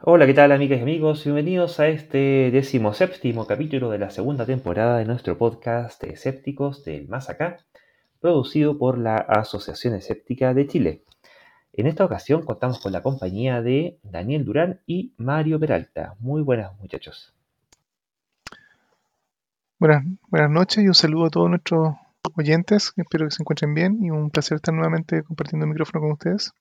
Hola, ¿qué tal amigas y amigos? Bienvenidos a este decimoséptimo capítulo de la segunda temporada de nuestro podcast de Escépticos del Más Acá, producido por la Asociación Escéptica de Chile. En esta ocasión contamos con la compañía de Daniel Durán y Mario Peralta. Muy buenas muchachos. Buenas, buenas noches y un saludo a todos nuestros oyentes. Espero que se encuentren bien y un placer estar nuevamente compartiendo el micrófono con ustedes.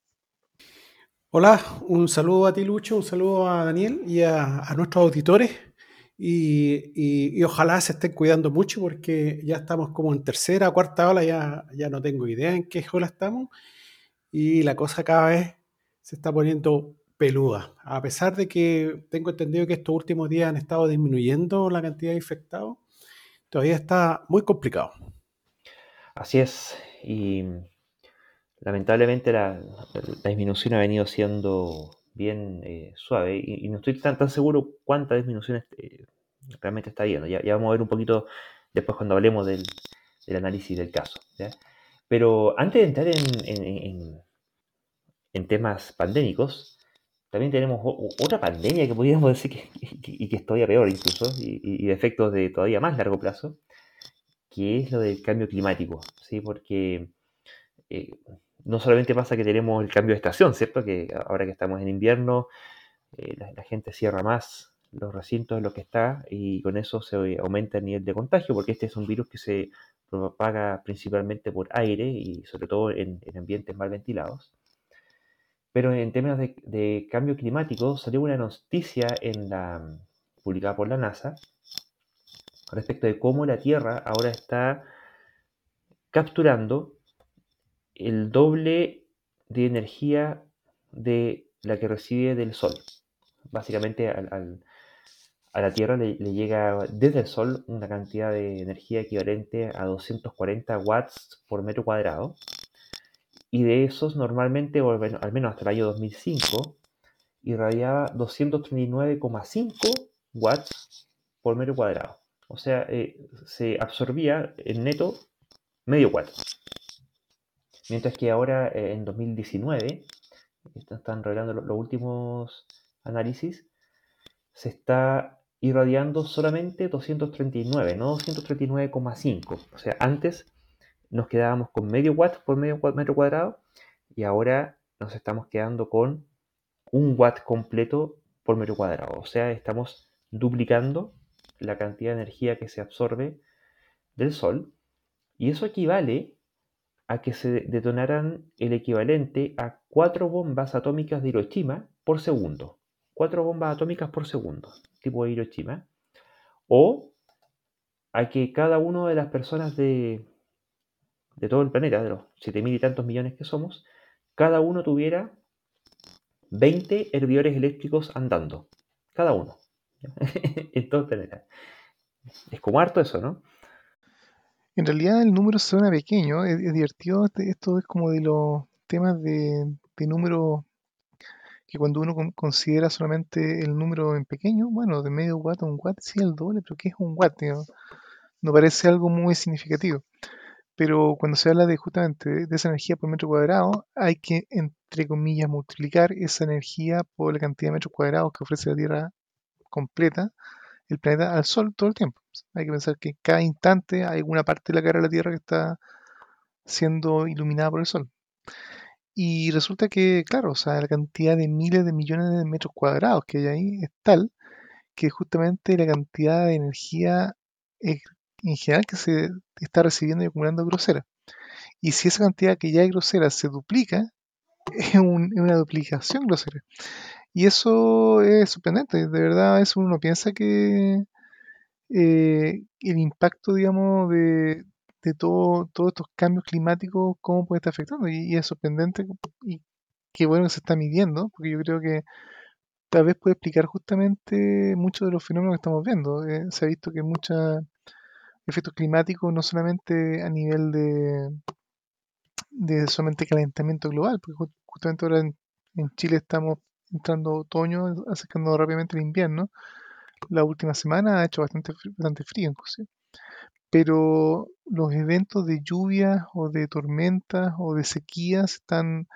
Hola, un saludo a ti Lucho, un saludo a Daniel y a, nuestros auditores y, ojalá se estén cuidando mucho porque ya estamos como en tercera, cuarta ola, ya, ya no tengo idea en qué ola estamos y la cosa cada vez se está poniendo peluda. A pesar de que tengo entendido que estos últimos días han estado disminuyendo la cantidad de infectados, todavía está muy complicado. Así es, lamentablemente la, disminución ha venido siendo bien eh, suave y, no estoy tan, tan seguro cuántas disminuciones eh, realmente está habiendo. Ya, vamos a ver un poquito después cuando hablemos del, análisis del caso. Pero antes de entrar en, en, temas pandémicos, también tenemos otra pandemia que podríamos decir que, y que es todavía peor incluso, y, y, efectos de todavía más largo plazo, que es lo del cambio climático, ¿sí? Porque eh, no solamente pasa que tenemos el cambio de estación, ¿cierto? Que ahora que estamos en invierno, eh, la, gente cierra más los recintos en los que está y con eso se aumenta el nivel de contagio, porque este es un virus que se propaga principalmente por aire y sobre todo en, ambientes mal ventilados. Pero en términos de, cambio climático, salió una noticia en la, publicada por la NASA respecto de cómo la Tierra ahora está capturando el doble de energía de la que recibe del Sol. Básicamente a la Tierra le, llega desde el Sol una cantidad de energía equivalente a 240 watts por metro cuadrado. Y de esos normalmente, al menos hasta el año 2005, irradiaba 239,5 watts por metro cuadrado. O sea, eh, se absorbía en neto medio watt. Mientras que ahora eh, en 2019, están revelando los últimos análisis, se está irradiando solamente 239, no 239,5. O sea, antes nos quedábamos con medio watt por medio metro cuadrado y ahora nos estamos quedando con un watt completo por metro cuadrado. O sea, estamos duplicando la cantidad de energía que se absorbe del Sol y eso equivale a que se detonaran el equivalente a cuatro bombas atómicas de Hiroshima por segundo. Cuatro bombas atómicas por segundo, tipo de Hiroshima. O a que cada una de las personas de, de todo el planeta, de los siete mil y tantos millones que somos, cada uno tuviera 20 hervidores eléctricos andando. Cada uno. en todo el planeta. Es como harto eso, ¿no? En realidad el número suena pequeño, es, divertido, este, esto es como de los temas de, número que cuando uno considera solamente el número en pequeño, bueno, de medio watt a un watt, sí, el doble, pero ¿qué es un watt? No, parece algo muy significativo. Pero cuando se habla de justamente de, esa energía por metro cuadrado, hay que, entre comillas, multiplicar esa energía por la cantidad de metros cuadrados que ofrece la Tierra completa el planeta al Sol todo el tiempo. Hay que pensar que cada instante hay alguna parte de la cara de la Tierra que está siendo iluminada por el Sol. Y resulta que, claro, o sea, la cantidad de miles de millones de metros cuadrados que hay ahí es tal que justamente la cantidad de energía en general que se está recibiendo y acumulando grosera. Y si esa cantidad que ya es grosera se duplica, es, es una duplicación grosera. Y eso es sorprendente, de verdad, eso uno piensa que eh, el impacto, digamos, de, todo, todos estos cambios climáticos, cómo puede estar afectando. Y, es sorprendente y qué bueno que se está midiendo, porque yo creo que tal vez puede explicar justamente muchos de los fenómenos que estamos viendo. Eh, se ha visto que muchos efectos climáticos, no solamente a nivel de, de solamente calentamiento global, porque justamente ahora en Chile estamos entrando otoño, acercando rápidamente el invierno. La última semana ha hecho bastante, bastante frío inclusive. Pero los eventos de lluvia o de tormentas o de sequías están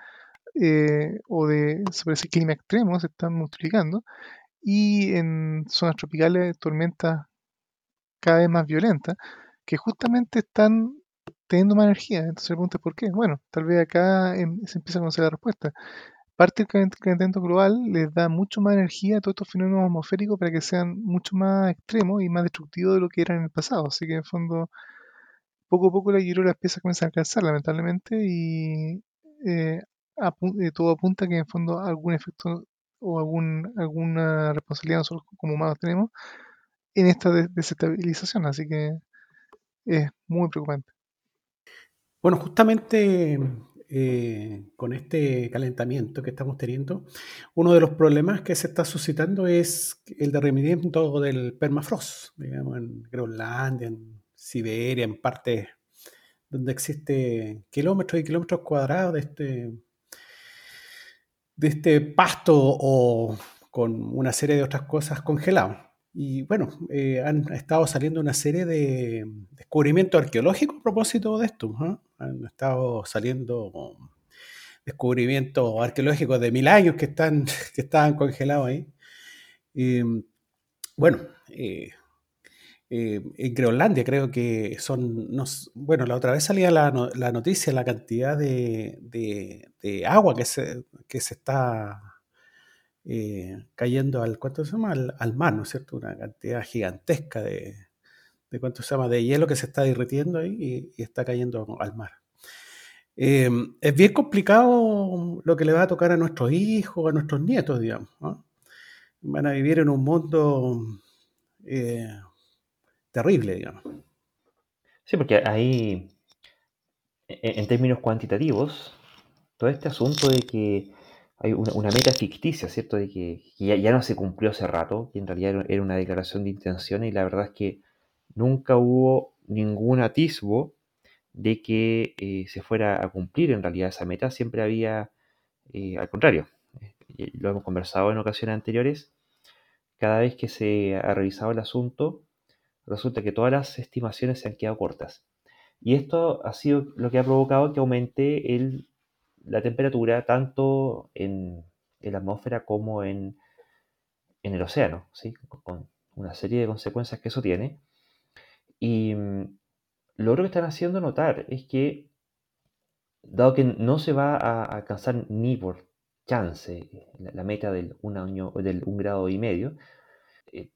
eh, o de sobre ese clima extremo se están multiplicando y en zonas tropicales tormentas cada vez más violentas que justamente están teniendo más energía. Entonces se pregunta por qué. Bueno, tal vez acá em, se empieza a conocer la respuesta. Parte del calentamiento global les da mucho más energía a todos estos fenómenos atmosféricos para que sean mucho más extremos y más destructivos de lo que eran en el pasado. Así que en fondo, poco a poco la hierro las piezas comienzan a alcanzar, lamentablemente, y eh, eh, todo apunta a que en fondo algún efecto o alguna responsabilidad nosotros como humanos tenemos en esta desestabilización. Así que es muy preocupante. Bueno, justamente eh, con este calentamiento que estamos teniendo, uno de los problemas que se está suscitando es el derretimiento del permafrost, digamos, en Groenlandia, en Siberia, en partes donde existe kilómetros y kilómetros cuadrados de este, de este pasto o con una serie de otras cosas congeladas. Y bueno, eh, han estado saliendo una serie de descubrimientos arqueológicos a propósito de esto. Han estado saliendo descubrimientos arqueológicos de mil años que, están, que estaban congelados ahí. bueno, eh, eh, en Groenlandia creo que son, bueno, la otra vez salía la, noticia, la cantidad de, de, agua que se, que se está eh, cayendo al, ¿cuánto se llama? Al, mar, ¿no es cierto? Una cantidad gigantesca de, de, ¿cuánto se llama? De hielo que se está derritiendo ahí y, está cayendo al mar. Eh, es bien complicado lo que le va a tocar a nuestros hijos, a nuestros nietos, digamos. Van a vivir en un mundo eh, terrible, digamos. Sí, porque ahí, en términos cuantitativos, todo este asunto de que hay una, meta ficticia, ¿cierto? De que, ya, no se cumplió hace rato, que en realidad era una declaración de intención y la verdad es que nunca hubo ningún atisbo de que eh, se fuera a cumplir en realidad esa meta, siempre había, eh, al contrario, eh, lo hemos conversado en ocasiones anteriores, cada vez que se ha revisado el asunto, resulta que todas las estimaciones se han quedado cortas. Y esto ha sido lo que ha provocado que aumente el la temperatura tanto en, la atmósfera como en, el océano, ¿sí? con una serie de consecuencias que eso tiene. Y mm, lo otro que están haciendo notar es que, dado que no se va a alcanzar ni por chance la, meta del un, año, del un grado y medio, eh,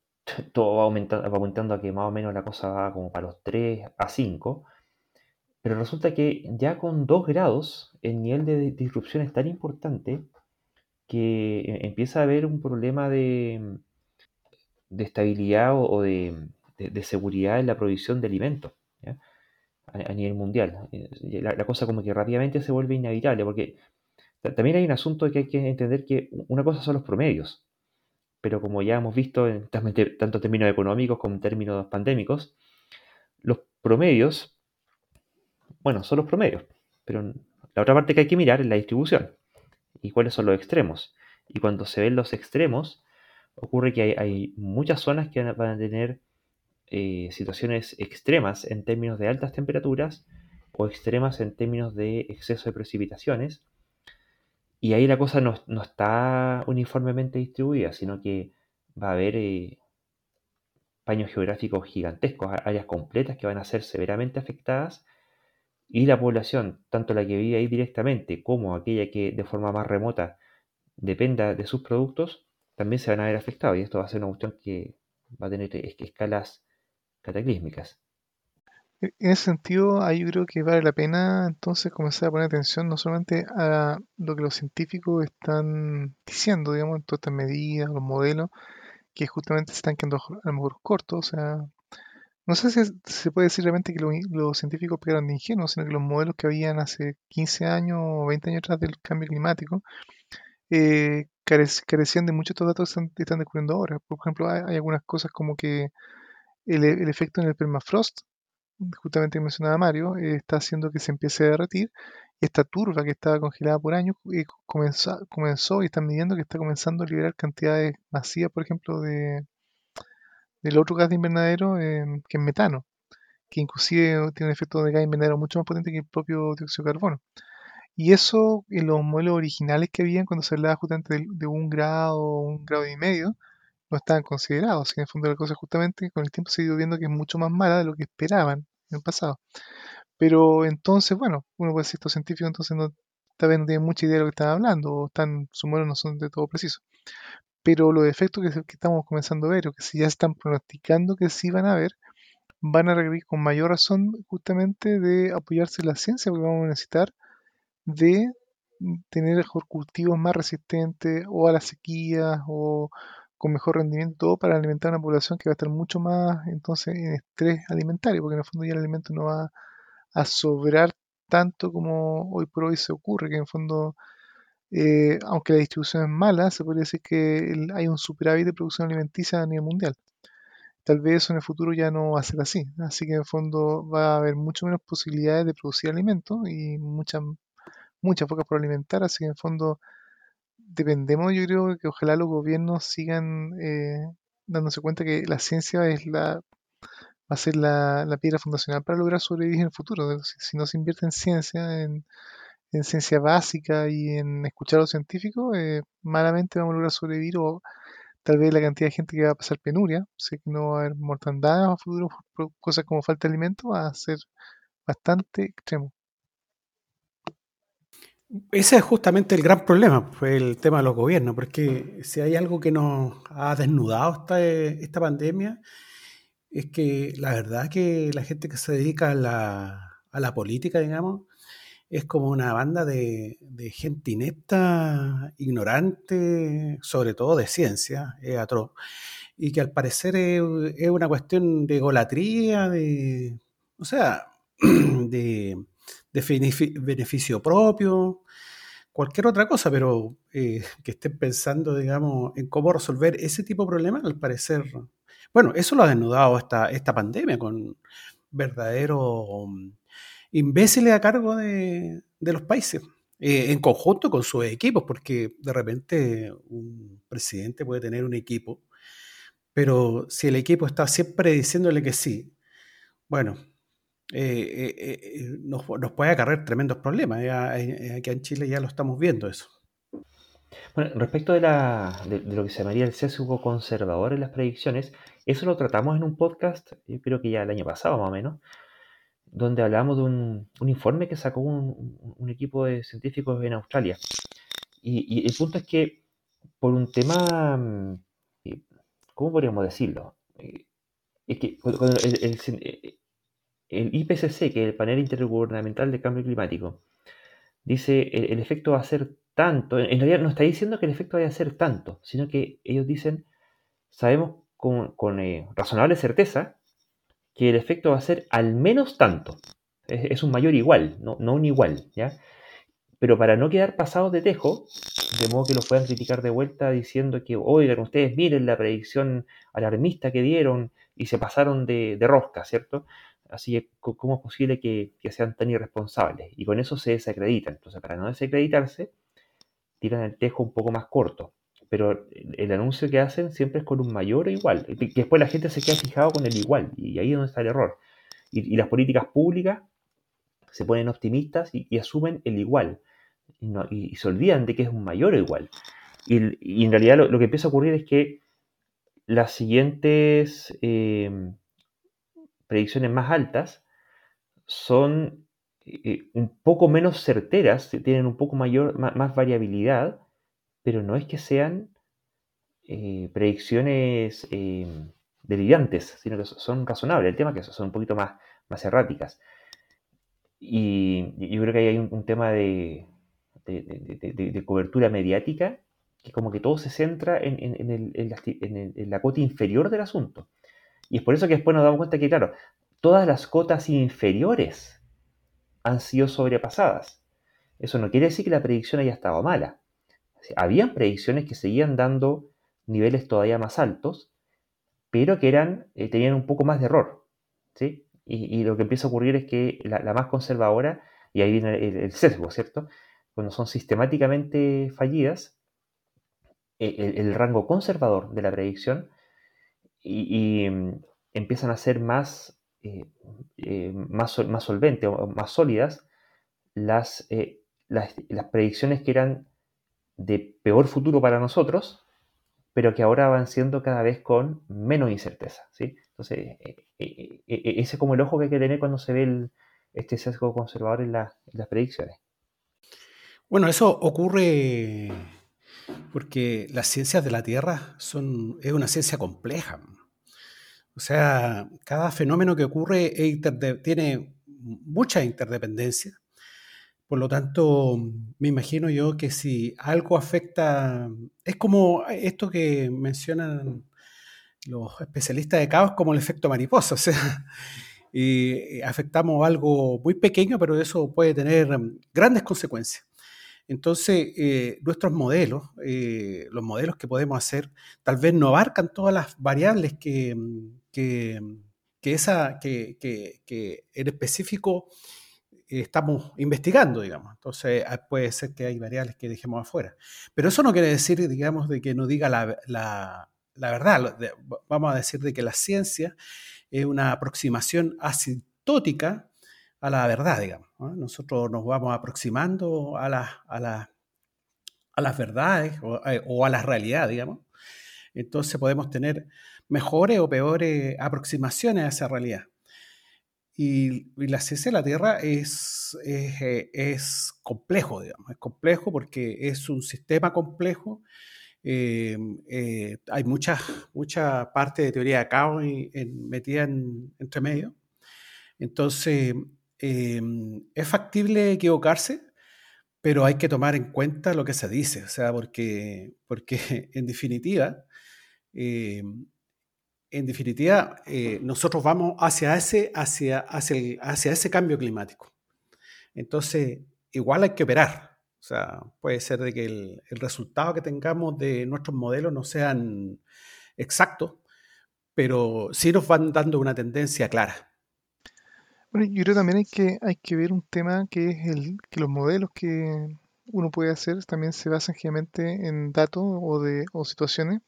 todo va aumentando, va aumentando a que más o menos la cosa va como para los 3 a 5, pero resulta que ya con 2 grados el nivel de disrupción es tan importante que eh, empieza a haber un problema de, de estabilidad o de, seguridad en la provisión de alimentos A, nivel mundial. Eh, la, cosa como que rápidamente se vuelve inevitable porque también hay un asunto que hay que entender que una cosa son los promedios, pero como ya hemos visto tanto en términos económicos como en términos pandémicos, los promedios bueno, son los promedios, pero la otra parte que hay que mirar es la distribución y cuáles son los extremos. Y cuando se ven los extremos, ocurre que hay, muchas zonas que van a tener eh, situaciones extremas en términos de altas temperaturas o extremas en términos de exceso de precipitaciones. Y ahí la cosa no, está uniformemente distribuida, sino que va a haber eh, paños geográficos gigantescos, áreas completas que van a ser severamente afectadas y la población, tanto la que vive ahí directamente como aquella que de forma más remota dependa de sus productos, también se van a ver afectados. Y esto va a ser una cuestión que va a tener escalas cataclísmicas. E-, en ese sentido, ahí creo que vale la pena entonces comenzar a poner atención no solamente a lo que los científicos están diciendo, digamos, en todas estas medidas, los modelos, que justamente se están quedando a lo mejor cortos, o sea, no sé si se puede decir realmente que los científicos pegaron de ingenuos, sino que los modelos que habían hace 15 años o 20 años atrás del cambio climático eh, carecían de muchos de estos datos que están, descubriendo ahora. Por ejemplo, hay, algunas cosas como que el, efecto en el permafrost, justamente mencionaba Mario, eh, está haciendo que se empiece a derretir. Esta turba que estaba congelada por años eh, comenzó, comenzó y están midiendo que está comenzando a liberar cantidades masivas, por ejemplo, de, del otro gas de invernadero, que es metano, que inclusive tiene un efecto de gas invernadero mucho más potente que el propio dióxido de carbono. Y eso en los modelos originales que habían cuando se hablaba justamente de, de un grado o un grado y medio, no estaban considerados. Y en el fondo la cosa justamente con el tiempo se ha ido viendo que es mucho más mala de lo que esperaban en el pasado. Pero entonces, bueno, uno puede decir estos científicos entonces no, tal vez tienen mucha idea de lo que están hablando, o están, sus modelos no son de todo precisos. Pero los efectos que, estamos comenzando a ver, o que si ya están pronosticando que sí van a haber, van a requerir con mayor razón justamente de apoyarse en la ciencia, porque vamos a necesitar de tener cultivos más resistentes o a la sequía o con mejor rendimiento, todo para alimentar a una población que va a estar mucho más entonces en estrés alimentario, porque en el fondo ya el alimento no va a sobrar tanto como hoy por hoy se ocurre, que en el fondo, eh, aunque la distribución es mala, se podría decir que hay un superávit de producción alimenticia a nivel mundial. Tal vez eso en el futuro ya no va a ser así, así que en el fondo va a haber mucho menos posibilidades de producir alimentos y muchas muchas focas por alimentar, así que en el fondo dependemos, yo creo que ojalá los gobiernos sigan eh, dándose cuenta que la ciencia es la, va a ser la, la piedra fundacional para lograr sobrevivir en el futuro. Si, si no se invierte en ciencia, en, en ciencia básica y en escuchar a los científicos, eh, malamente vamos a lograr sobrevivir o tal vez la cantidad de gente que va a pasar penuria, que no va a haber mortandad a futuro cosas como falta de alimento, va a ser bastante extremo. Ese es justamente el gran problema, fue el tema de los gobiernos, porque si hay algo que nos ha desnudado esta, esta pandemia, es que la verdad que la gente que se dedica a la, a la política, digamos, es como una banda de, gente inepta, ignorante, sobre todo de ciencia, es atroz, y que al parecer es, una cuestión de golatría, de, o sea, de beneficio propio, cualquier otra cosa, pero eh, que estén pensando, digamos, en cómo resolver ese tipo de problemas, al parecer, bueno, eso lo ha desnudado esta, esta pandemia con verdaderos imbéciles a cargo de, los países, eh, en conjunto con sus equipos, porque de repente un presidente puede tener un equipo, pero si el equipo está siempre diciéndole que sí, bueno, eh, eh, nos, puede acarrear tremendos problemas. Aquí en Chile ya lo estamos viendo eso. Bueno, respecto de, de, lo que se llamaría el sesgo conservador en las predicciones, eso lo tratamos en un podcast, yo creo que ya el año pasado más o menos, donde hablamos de un, un informe que sacó un, equipo de científicos en Australia. Y, y, el punto es que por un tema, mm, ¿cómo podríamos decirlo? Es que el, el, IPCC, que es el Panel Intergubernamental de Cambio Climático, dice el, el, efecto va a ser tanto, en realidad no está diciendo que el efecto vaya a ser tanto, sino que ellos dicen, sabemos con, con eh, razonable certeza que el efecto va a ser al menos tanto, es, un mayor igual, no, no, un igual, ¿ya? Pero para no quedar pasados de tejo, de modo que lo puedan criticar de vuelta diciendo que, oigan, ustedes miren la predicción alarmista que dieron y se pasaron de, de rosca, ¿cierto? Así que, ¿cómo es posible que, que, sean tan irresponsables? Y con eso se desacreditan. Entonces, para no desacreditarse, tiran el tejo un poco más corto. Pero el, anuncio que hacen siempre es con un mayor o igual. Que después la gente se queda fijado con el igual. Y ahí es donde está el error. Y, y las políticas públicas se ponen optimistas y, asumen el igual. Y, no, y, se olvidan de que es un mayor o igual. Y, en realidad lo, que empieza a ocurrir es que las siguientes... Eh, predicciones más altas son eh, un poco menos certeras, tienen un poco mayor, más variabilidad, pero no es que sean eh, predicciones eh, delirantes, sino que son razonables. El tema es que son un poquito más, erráticas. Y yo creo que ahí hay un, tema de, de, cobertura mediática que como que todo se centra en, la, la cota inferior del asunto. Y es por eso que después nos damos cuenta que, claro, todas las cotas inferiores han sido sobrepasadas. Eso no quiere decir que la predicción haya estado mala. Habían predicciones que seguían dando niveles todavía más altos, pero que eran, eh, tenían un poco más de error. ¿sí? Y, lo que empieza a ocurrir es que la, más conservadora, y ahí viene el, sesgo, ¿cierto? Cuando son sistemáticamente fallidas, el, el rango conservador de la predicción y, y empiezan a ser más, eh, eh, más, más solventes o más sólidas las, las, las predicciones que eran de peor futuro para nosotros, pero que ahora van siendo cada vez con menos incerteza. ¿sí? Entonces, eh, eh, eh, ese es como el ojo que hay que tener cuando se ve el, este sesgo conservador en, en las predicciones. Bueno, eso ocurre porque las ciencias de la Tierra son, es una ciencia compleja. O sea, cada fenómeno que ocurre tiene mucha interdependencia. Por lo tanto, me imagino yo que si algo afecta, es como esto que mencionan los especialistas de caos como el efecto mariposa, o sea, afectamos algo muy pequeño, pero eso puede tener grandes consecuencias. Entonces, eh, nuestros modelos, eh, los modelos que podemos hacer, tal vez no abarcan todas las variables que, que, que, en específico estamos investigando, digamos. Entonces, ah, puede ser que hay variables que dejemos afuera. Pero eso no quiere decir, digamos, de que no diga la, la, la verdad. Vamos a decir de que la ciencia es una aproximación asintótica a la verdad, digamos. Nosotros nos vamos aproximando a, la, a, a las verdades eh, o, a la realidad, digamos. Entonces podemos tener mejores o peores aproximaciones a esa realidad. Y, la ciencia de la Tierra es, es, eh, es, complejo, digamos, es complejo porque es un sistema complejo. Eh, hay mucha, mucha parte de teoría de caos metida en, entre medio. Entonces, Em, es factible equivocarse, pero hay que tomar en cuenta lo que se dice, o sea, porque, porque en definitiva, em, en definitiva, eh, nosotros vamos hacia ese, hacia, hacia, hacia ese cambio climático. Entonces, igual hay que operar. O sea, puede ser de que el, el resultado que tengamos de nuestros modelos no sean exactos, pero sí nos van dando una tendencia clara. Bueno, yo creo también hay que, hay que ver un tema que es el que los modelos que uno puede hacer también se basan generalmente en datos o, de, o situaciones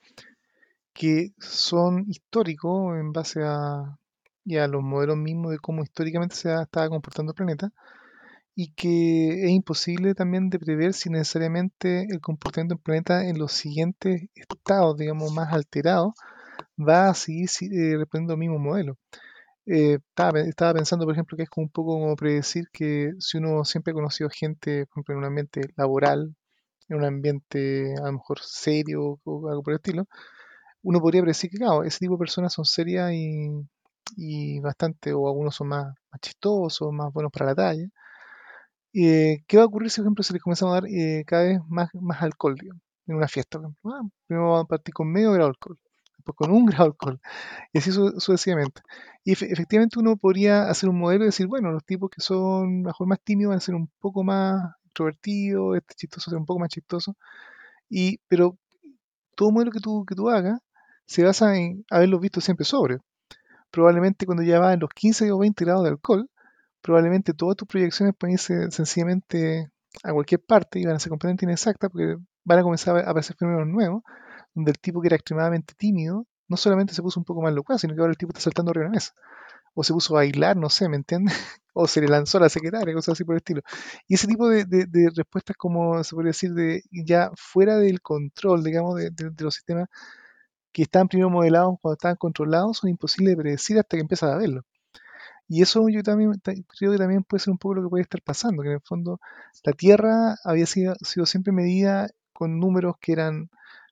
que son históricos en base a, los modelos mismos de cómo históricamente se ha, estaba comportando el planeta y que es imposible también de prever si necesariamente el comportamiento del planeta en los siguientes estados, digamos, más alterados, va a seguir eh, al mismo modelo. Eh, estaba, pensando, por ejemplo, que es como un poco como predecir que si uno siempre ha conocido gente, por ejemplo, en un ambiente laboral, en un ambiente a lo mejor serio o algo por el estilo, uno podría predecir que, claro, ese tipo de personas son serias y, bastante, o algunos son más, chistosos, más buenos para la talla. Eh, ¿Qué va a ocurrir si, por ejemplo, se les comienza a dar eh, cada vez más, más alcohol, en una fiesta? Ah, primero vamos a partir con medio grado de alcohol con un grado de alcohol, y así sucesivamente. Y efectivamente uno podría hacer un modelo y decir, bueno, los tipos que son mejor más tímidos van a ser un poco más introvertidos, este chistoso un poco más chistoso, y, pero todo modelo que tú, que tú hagas se basa en haberlos visto siempre sobre. Probablemente cuando ya va en los 15 o 20 grados de alcohol, probablemente todas tus proyecciones pueden irse sencillamente a cualquier parte y van a ser completamente inexactas porque van a comenzar a aparecer fenómenos nuevos donde el tipo que era extremadamente tímido, no solamente se puso un poco más locuaz, sino que ahora el tipo está saltando arriba de la mesa. O se puso a bailar, no sé, ¿me entiendes? o se le lanzó a la secretaria, cosas así por el estilo. Y ese tipo de, respuestas, como se podría decir, de ya fuera del control, digamos, de, los sistemas que están primero modelados cuando estaban controlados, son imposibles de predecir hasta que empiezas a verlo. Y eso yo también creo que también puede ser un poco lo que puede estar pasando, que en el fondo la Tierra había sido, siempre medida con números que eran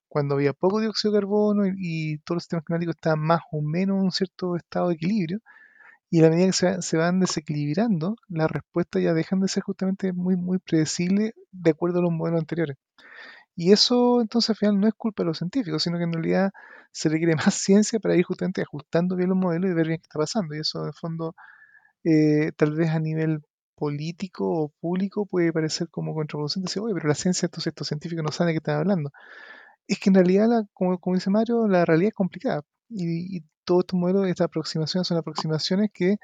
cuando había poco dióxido de carbono y, todos los sistemas climáticos estaban más o menos en un cierto estado de equilibrio, y a la medida que se, van desequilibrando, las respuestas ya dejan de ser justamente muy, muy predecibles de acuerdo a los modelos anteriores. Y eso entonces al final no es culpa de los científicos, sino que en realidad se requiere más ciencia para ir justamente ajustando bien los modelos y ver bien qué está pasando. Y eso de fondo eh, tal vez a nivel político o público puede parecer como contraproducente. Decir, oye, pero la ciencia, entonces estos científicos no saben de qué están hablando es que en realidad, como, dice Mario, la realidad es complicada. Y, todos estos modelos, estas aproximaciones son aproximaciones que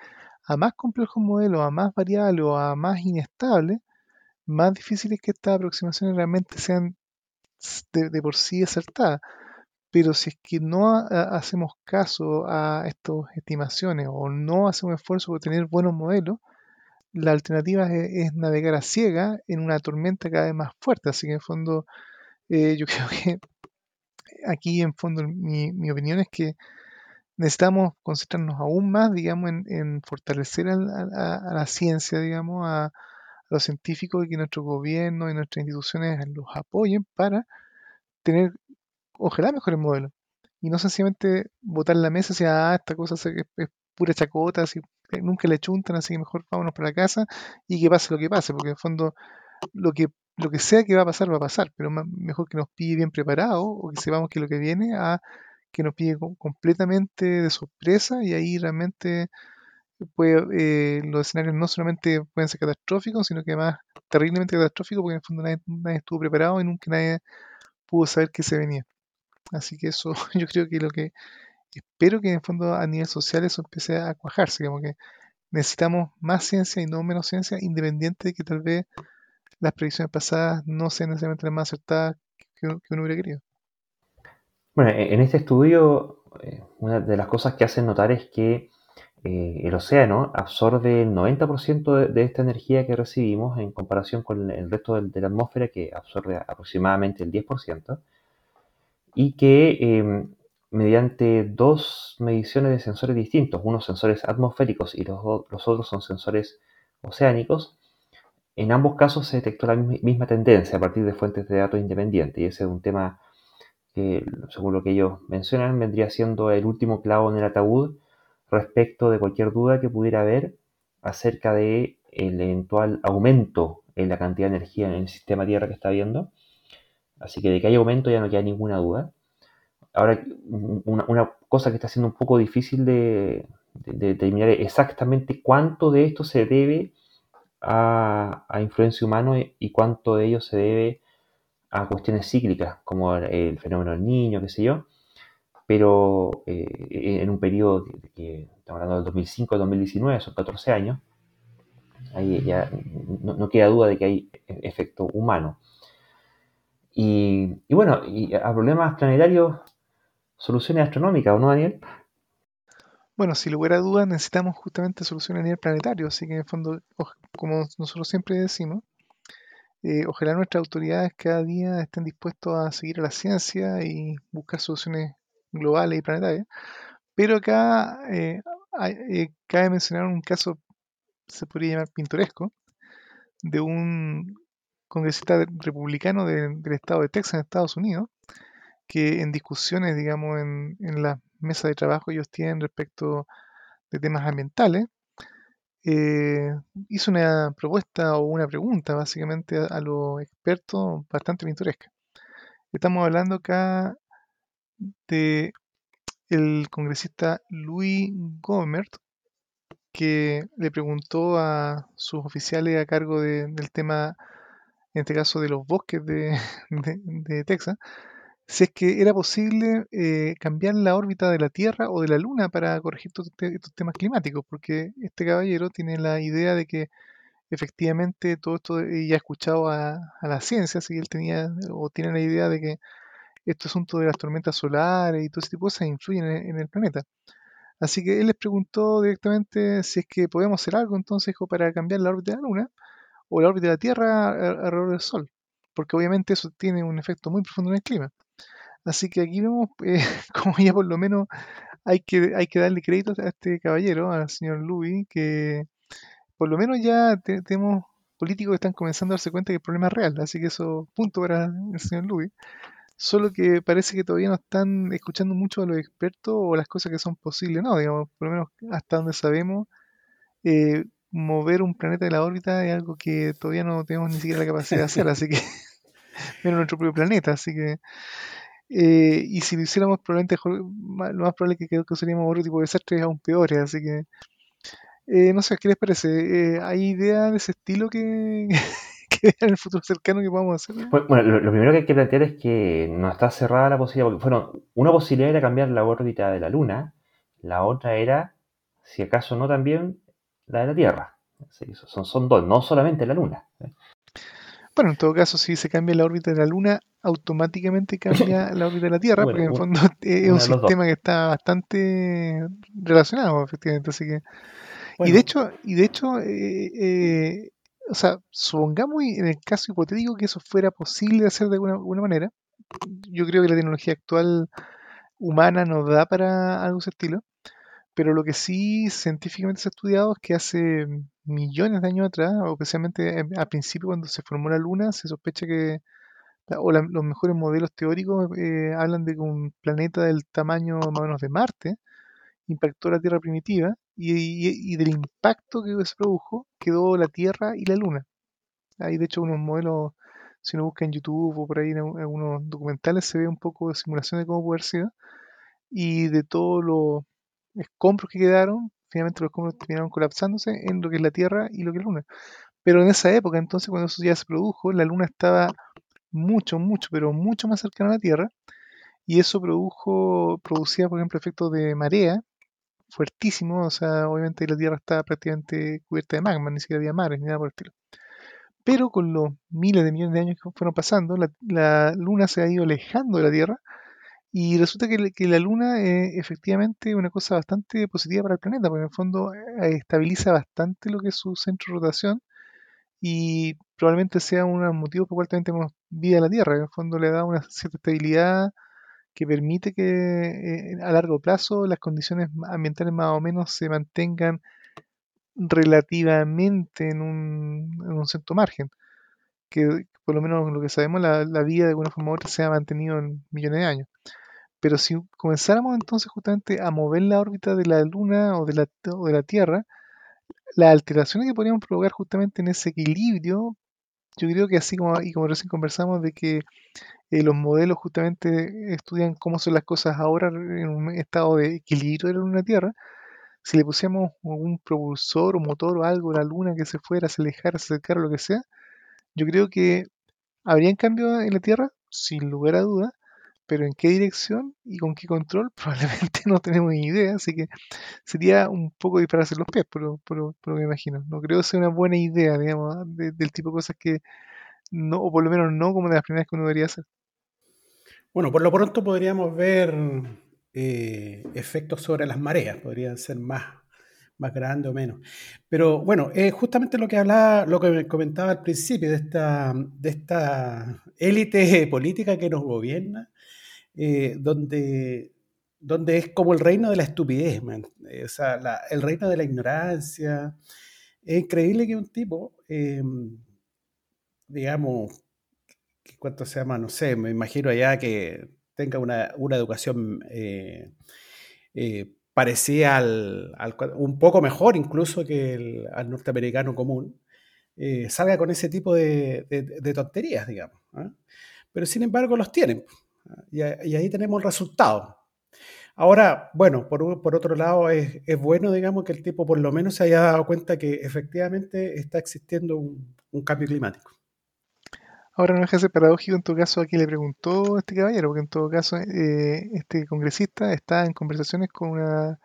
a más complejos modelos, a más variables o a más inestables, más difícil es que estas aproximaciones realmente sean de, por sí acertadas. Pero si es que no hacemos caso a estas estimaciones o no hacemos esfuerzo por tener buenos modelos, la alternativa es, navegar a ciega en una tormenta cada vez más fuerte. Así que en fondo, eh, yo creo que aquí en fondo mi, opinión es que necesitamos concentrarnos aún más, digamos, en, fortalecer a, la ciencia, digamos, a, a, los científicos y que nuestro gobierno y nuestras instituciones los apoyen para tener, ojalá, mejores modelos. Y no sencillamente botar la mesa decir, ah, esta cosa es, pura chacota, así, nunca le chuntan, así que mejor vámonos para casa y que pase lo que pase, porque en fondo lo que lo que sea que va a pasar, va a pasar, pero mejor que nos pille bien preparado o que sepamos que lo que viene a que nos pille completamente de sorpresa y ahí realmente puede, eh, los escenarios no solamente pueden ser catastróficos, sino que además terriblemente catastróficos porque en el fondo nadie, nadie estuvo preparado y nunca nadie pudo saber que se venía. Así que eso yo creo que lo que espero que en el fondo a nivel social eso empiece a cuajarse, como que necesitamos más ciencia y no menos ciencia, independiente de que tal vez las predicciones pasadas no sean necesariamente las más acertadas que, uno hubiera querido. Bueno, e-, en este estudio, eh, una de las cosas que hacen notar es que eh, el océano absorbe el 90% de, esta energía que recibimos en comparación con el resto de, la atmósfera que absorbe aproximadamente el 10%, y que em, mediante dos mediciones de sensores distintos, unos sensores atmosféricos y los, otros son sensores oceánicos, en ambos casos se detectó la misma tendencia a partir de fuentes de datos independientes y ese es un tema que, según lo que ellos mencionan, vendría siendo el último clavo en el ataúd respecto de cualquier duda que pudiera haber acerca de el eventual aumento en la cantidad de energía en el sistema Tierra que está habiendo. Así que de que hay aumento ya no queda ninguna duda. Ahora, una, cosa que está siendo un poco difícil de, determinar exactamente cuánto de esto se debe a, influencia humana y cuánto de ello se debe a cuestiones cíclicas, como el fenómeno del niño, qué sé yo, pero eh, en un periodo que, estamos hablando del 2005 al 2019, son 14 años, ahí ya no, queda duda de que hay efecto humano. Y, y, bueno, y a problemas planetarios soluciones astronómicas, ¿o no, Daniel? Bueno, si hubiera dudas, necesitamos justamente soluciones a nivel planetario, así que en el fondo, como nosotros siempre decimos, eh, ojalá nuestras autoridades cada día estén dispuestos a seguir a la ciencia y buscar soluciones globales y planetarias, pero acá eh, eh, cabe mencionar un caso, se podría llamar pintoresco, de un congresista republicano del estado de Texas, en Estados Unidos, que en discusiones, digamos, en, en la mesa de trabajo ellos tienen respecto de temas ambientales, eh, hizo una propuesta o una pregunta básicamente a, los expertos bastante pintoresca. Estamos hablando acá de el congresista Louis Gomert, que le preguntó a sus oficiales a cargo del tema, en este caso de los bosques de, de Texas, si es que era posible eh, cambiar la órbita de la Tierra o de la Luna para corregir estos temas climáticos, porque este caballero tiene la idea de que efectivamente todo esto ya ha escuchado a, la ciencia, así que él tenía o tiene la idea de que estos asuntos de las tormentas solares y todo ese tipo de cosas influyen en, el planeta. Así que él les preguntó directamente si es que podemos hacer algo entonces para cambiar la órbita de la Luna o la órbita de la Tierra alrededor del Sol, porque obviamente eso tiene un efecto muy profundo en el clima. Así que aquí vemos eh, como ya por lo menos hay que, hay que darle crédito a este caballero, al señor Louis, que por lo menos ya tenemos políticos que están comenzando a darse cuenta que el problema es real. Así que eso, punto para el señor Louis. Solo que parece que todavía no están escuchando mucho a los expertos o las cosas que son posibles. No, digamos, por lo menos hasta donde sabemos, eh, mover un planeta de la órbita es algo que todavía no tenemos ni siquiera la capacidad de hacer. así que, menos nuestro propio planeta. Así que eh, y si lo hiciéramos, probablemente lo más probable es que seríamos otro tipo de desastres aún peores. Así que, eh, no sé, ¿qué les parece? Eh, ¿Hay ideas de ese estilo que, que en el futuro cercano que podamos hacer? Bueno, lo, primero que hay que plantear es que no está cerrada la posibilidad, porque fueron, una posibilidad era cambiar la órbita de la Luna, la otra era, si acaso no también, la de la Tierra. son, son dos, no solamente la Luna. Bueno, en todo caso, si se cambia la órbita de la Luna, automáticamente cambia la órbita de la Tierra, porque en el fondo es un sistema que está bastante relacionado, efectivamente. Así que. Y de hecho, y de hecho eh, eh, o sea, supongamos en el caso hipotético que eso fuera posible de hacer de alguna, manera, yo creo que la tecnología actual humana nos da para algo de estilo, pero lo que sí científicamente se ha estudiado es que hace millones de años atrás, o especialmente al principio cuando se formó la Luna, se sospecha que, o los mejores modelos teóricos eh, hablan de que un planeta del tamaño más o menos de Marte impactó la Tierra primitiva y, del impacto que se produjo quedó la Tierra y la Luna. Hay de hecho unos modelos, si uno busca en YouTube o por ahí en algunos documentales, se ve un poco de simulación de cómo haber sido. Y de todos los escombros que quedaron, finalmente los escombros terminaron colapsándose en lo que es la Tierra y lo que es la Luna. Pero en esa época, entonces, cuando eso ya se produjo, la Luna estaba mucho, mucho, pero mucho más cercana a la Tierra. Y eso produjo, producía, por ejemplo, efectos de marea, fuertísimo, o sea, obviamente la Tierra está prácticamente cubierta de magma, ni siquiera había mares ni nada por el estilo. Pero con los miles de millones de años que fueron pasando, la, Luna se ha ido alejando de la Tierra y resulta que, la Luna es efectivamente una cosa bastante positiva para el planeta, porque en el fondo eh, estabiliza bastante lo que es su centro de rotación y probablemente sea un motivo por el cual también tenemos vida en la Tierra, en el fondo le da una cierta estabilidad que permite que eh, a largo plazo las condiciones ambientales más o menos se mantengan relativamente en un, cierto margen. Que por lo menos lo que sabemos, la, vida de alguna forma u otra se ha mantenido en millones de años. Pero si comenzáramos entonces justamente a mover la órbita de la Luna o de la, o de la Tierra, las alteraciones que podríamos provocar justamente en ese equilibrio, yo creo que así como, y como recién conversamos, de que eh, los modelos justamente estudian cómo son las cosas ahora en un estado de equilibrio de la Luna Tierra. Si le pusiéramos algún propulsor o motor o algo a la Luna que se fuera, se alejara, se acercara, lo que sea, yo creo que habría cambio en la Tierra, sin lugar a duda, pero en qué dirección y con qué control probablemente no tenemos ni idea, así que sería un poco dispararse los pies, por, lo me imagino. No creo que sea una buena idea, digamos, del tipo de cosas que no, o por lo menos no como de las primeras que uno debería hacer. Bueno, por lo pronto podríamos ver eh, efectos sobre las mareas, podrían ser más, más grandes o menos. Pero bueno, es justamente lo que hablaba, lo que comentaba al principio de esta, de esta élite política que nos gobierna, eh, donde, donde es como el reino de la estupidez, o sea, el reino de la ignorancia. Es increíble que un tipo, em, digamos, ¿cuánto se llama? No sé, me imagino allá que tenga una, educación eh, eh, parecida al, un poco mejor incluso que el, al norteamericano común, eh, salga con ese tipo de, tonterías, digamos. ¿ah? Pero sin embargo los tienen. Y, ahí tenemos el resultado. Ahora, bueno, por, por otro lado, es, bueno, digamos, que el tipo por lo menos se haya dado cuenta que efectivamente está existiendo un cambio climático. Ahora no de ser paradójico en todo caso a quien le preguntó este caballero, porque en todo caso eh, este congresista está en conversaciones con una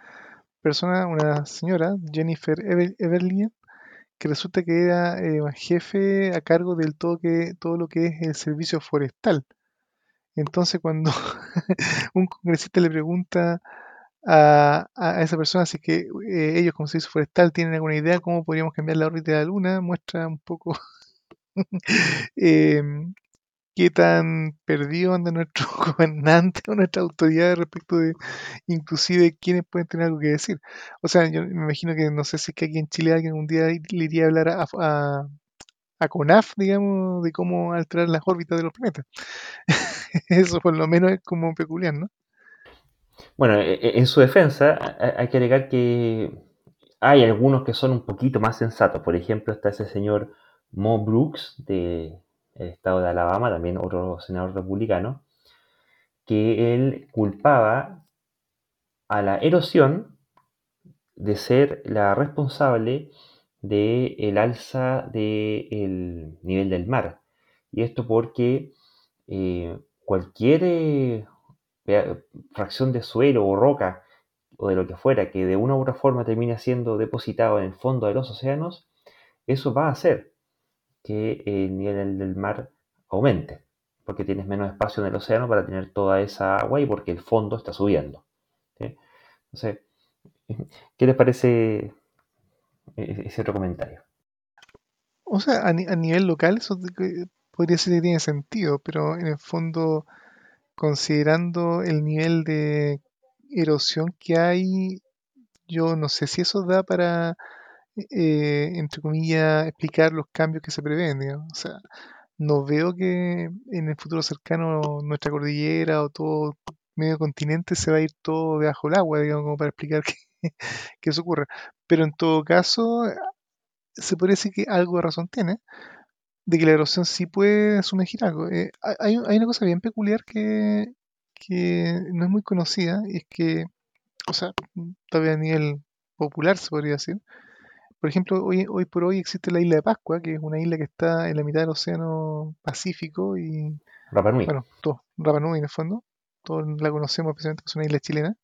persona, una señora, Jennifer Ever que resulta que era eh, jefe a cargo del todo, que, todo lo que es el servicio forestal. Entonces cuando un congresista le pregunta a, esa persona si que eh, ellos como servicio forestal tienen alguna idea cómo podríamos cambiar la órbita de la Luna, muestra un poco Em, qué tan perdido anda nuestro gobernante o nuestra autoridad respecto de inclusive quiénes pueden tener algo que decir. O sea, yo me imagino que no sé si es que aquí en Chile alguien un día le iría a hablar a, CONAF, digamos, de cómo alterar las órbitas de los planetas. Eso por lo menos es como peculiar, ¿no? Bueno, e, e, en su defensa hay que agregar que hay algunos que son un poquito más sensatos. Por ejemplo, está ese señor Mo Brooks, del estado de Alabama, también otro senador republicano, que él culpaba a la erosión de ser la responsable del alza del nivel del mar. Y esto porque eh, cualquier eh, fracción de suelo o roca o de lo que fuera que de una u otra forma termine siendo depositado en el fondo de los océanos, eso va a hacer que el nivel del mar aumente, porque tienes menos espacio en el océano para tener toda esa agua y porque el fondo está subiendo. Entonces, ¿qué les parece e-, ese otro comentario. O sea, a, nivel local podría ser que tiene sentido, pero en el fondo, considerando el nivel de erosión que hay, yo no sé si eso da para, eh, entre comillas, explicar los cambios que se prevén. O sea, no veo que en el futuro cercano nuestra cordillera o todo medio continente se va a ir todo debajo del agua, digamos, como para explicar que, eso ocurre. Pero en todo caso, se puede decir que algo de razón tiene, de que la erosión sí puede sumergir algo. Eh, hay, una cosa bien peculiar que, que no es muy conocida, y es que, o sea, todavía a nivel popular se podría decir, por ejemplo, hoy, hoy por hoy existe la isla de Pascua, que es una isla que está en la mitad del Océano Pacífico y... Rapa Nui. Bueno, todo, Rapa Nui en el fondo. Todos la conocemos, especialmente que es una isla chilena.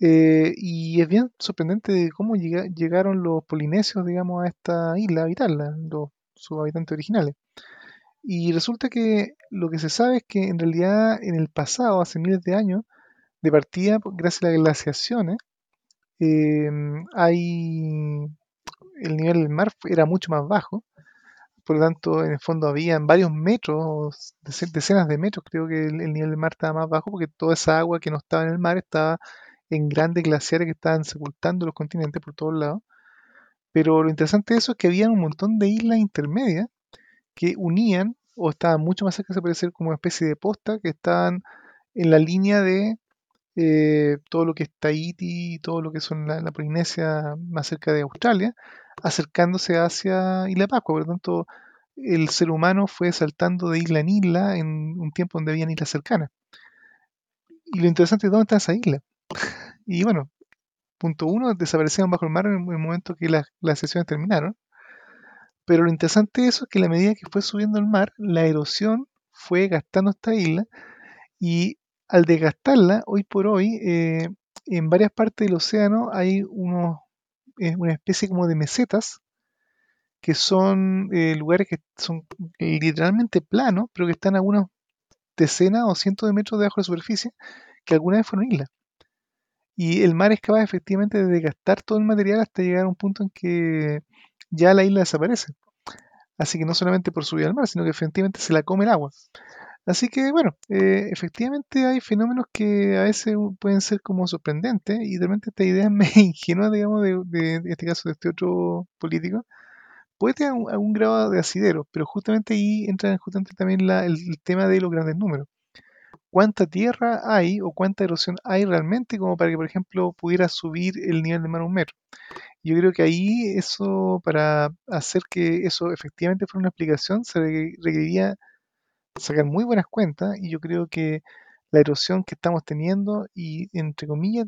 Eh, y es bien sorprendente cómo llegaron los polinesios, digamos, a esta isla a habitarla, los, sus habitantes originales. Y resulta que lo que se sabe es que en realidad en el pasado, hace miles de años, de partida, gracias a las glaciaciones, eh, hay el nivel del mar era mucho más bajo, por lo tanto, en el fondo había varios metros, decenas de metros, creo que el, nivel del mar estaba más bajo, porque toda esa agua que no estaba en el mar estaba en grandes glaciares que estaban sepultando los continentes por todos lados. Pero lo interesante de eso es que había un montón de islas intermedias que unían, o estaban mucho más cerca, se puede ser como una especie de posta, que estaban en la línea de eh, todo lo que es Tahiti y todo lo que son la, Polinesia más cerca de Australia, acercándose hacia Isla Pascua. Por lo tanto, el ser humano fue saltando de isla en isla en un tiempo donde habían islas cercanas. Y lo interesante es dónde está esa isla. Y bueno, punto uno, desaparecieron bajo el mar en el momento que las, las sesiones terminaron. Pero lo interesante de eso es que la medida que fue subiendo el mar, la erosión fue gastando esta isla y al desgastarla, hoy por hoy, eh, en varias partes del océano hay unos una especie como de mesetas, que son eh, lugares que son literalmente planos, pero que están a unas decenas o cientos de metros debajo de la superficie, que alguna vez fueron islas. Y el mar es capaz efectivamente de desgastar todo el material hasta llegar a un punto en que ya la isla desaparece. Así que no solamente por subir al mar, sino que efectivamente se la come el agua. Así que bueno, eh, efectivamente hay fenómenos que a veces pueden ser como sorprendentes y de repente esta idea me ingenua, digamos, de, de, este caso de este otro político, puede tener algún grado de asidero, pero justamente ahí entra justamente también la, el, tema de los grandes números. ¿Cuánta tierra hay o cuánta erosión hay realmente como para que, por ejemplo, pudiera subir el nivel de mar un metro? Yo creo que ahí eso, para hacer que eso efectivamente fuera una explicación, se requeriría sacar muy buenas cuentas y yo creo que la erosión que estamos teniendo y entre comillas,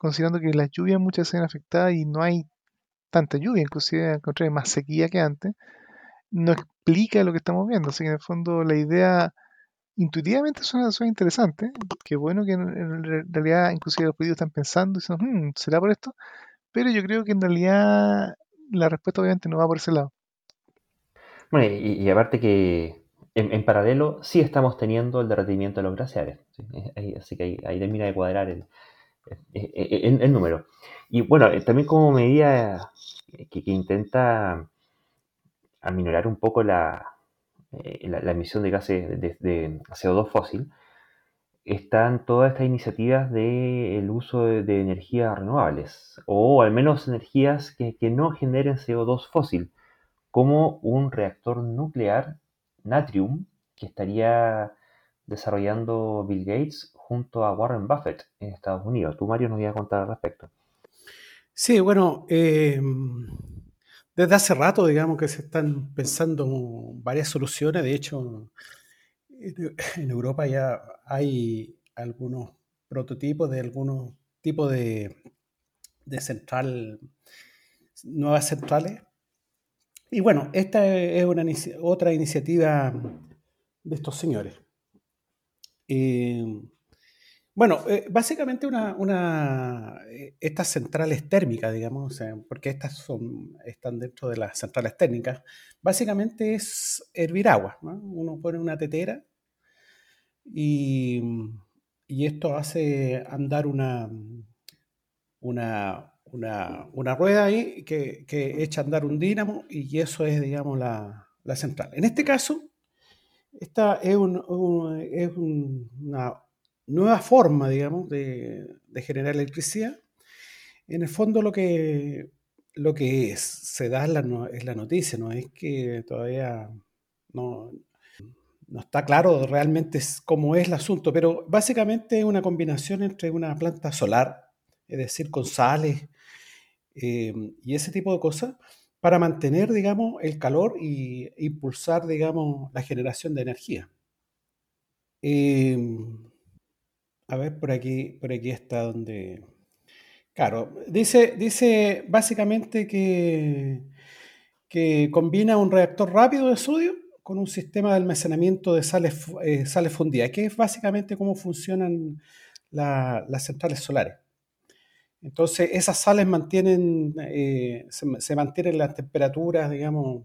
considerando que las lluvias muchas se han afectadas y no hay tanta lluvia, inclusive al contrario, más sequía que antes, no explica lo que estamos viendo. Así que en el fondo la idea intuitivamente suena, suena interesante. Qué bueno que en, realidad inclusive los políticos están pensando y hmm, ¿será por esto? Pero yo creo que en realidad la respuesta obviamente no va por ese lado. Bueno, y aparte que en, paralelo sí estamos teniendo el derretimiento de los glaciares. Así que ahí, termina de cuadrar el, el, número. Y bueno, eh, también como medida que, intenta aminorar un poco la, eh, la, emisión de gases de, CO2 fósil, están todas estas iniciativas del uso de, energías renovables, o al menos energías que, que no generen CO2 fósil, como un reactor nuclear Natrium que estaría desarrollando Bill Gates junto a Warren Buffett en Estados Unidos. Tú, Mario, nos ibas a contar al respecto. Sí, bueno, em, desde hace rato, digamos que se están pensando varias soluciones. De hecho, en Europa ya hay algunos prototipos de algunos tipos de, de central, nuevas centrales y bueno, esta es una, otra iniciativa de estos señores. Eh, bueno, eh, básicamente una, eh, estas centrales térmicas, digamos, porque estas son, están dentro de las centrales técnicas, básicamente es hervir agua. Uno pone una tetera y, y esto hace andar una, una, una, rueda ahí que, echa a andar un dínamo y eso es, digamos, la, central. En este caso, esta es, una nueva forma, digamos, de, generar electricidad. En el fondo lo que, lo que es, se da es la, la noticia, no es que todavía no, no está claro realmente cómo es el asunto, pero básicamente es una combinación entre una planta solar, es decir, con sales eh, y ese tipo de cosas, para mantener, digamos, el calor y impulsar, digamos, la generación de energía. Em, a ver, por aquí, por aquí está donde... Claro, dice, dice básicamente que, que combina un reactor rápido de sodio con un sistema de almacenamiento de sales, eh, sales fundidas, que es básicamente cómo funcionan las centrales solares. Entonces, esas sales mantienen, eh, se, mantienen las temperaturas, digamos,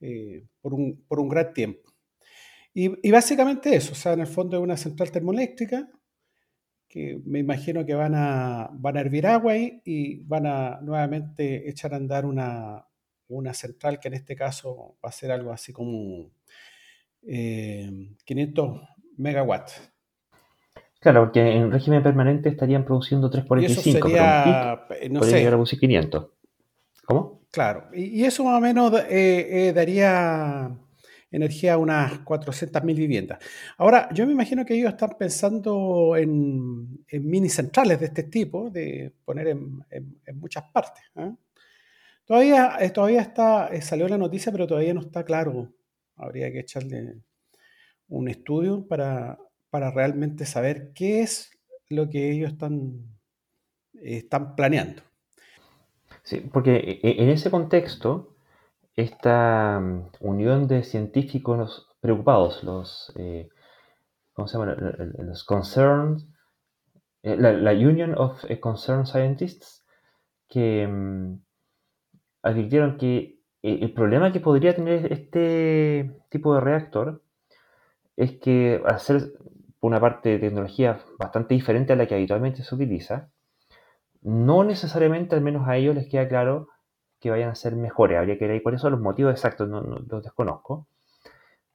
eh, por, un, por, un, gran tiempo. Y, básicamente eso, o sea, en el fondo es una central termoeléctrica que me imagino que van a, van a hervir agua ahí y van a nuevamente echar a andar una, una central que en este caso va a ser algo así como 500 eh, megawatts. Claro, porque en régimen permanente estarían produciendo 345, y sería, pero no sé, llegar a 500. ¿Cómo? Claro, y, eso más o menos eh, eh, daría energía a unas 400.000 viviendas. Ahora, yo me imagino que ellos están pensando en, mini centrales de este tipo, de poner en, muchas partes. Todavía, eh, todavía está, eh, salió la noticia, pero todavía no está claro. Habría que echarle un estudio para, para realmente saber qué es lo que ellos están, están planeando. Sí, porque en ese contexto, esta mm, unión de científicos preocupados, los, eh, ¿cómo se llama? Los concerns, la, la, Union of Concerned Scientists, que mm, advirtieron que eh, el problema que podría tener este tipo de reactor es que al ser una parte de tecnología bastante diferente a la que habitualmente se utiliza, no necesariamente, al menos a ellos les queda claro que vayan a ser mejores. Habría que ver cuáles son los motivos exactos, no, los desconozco,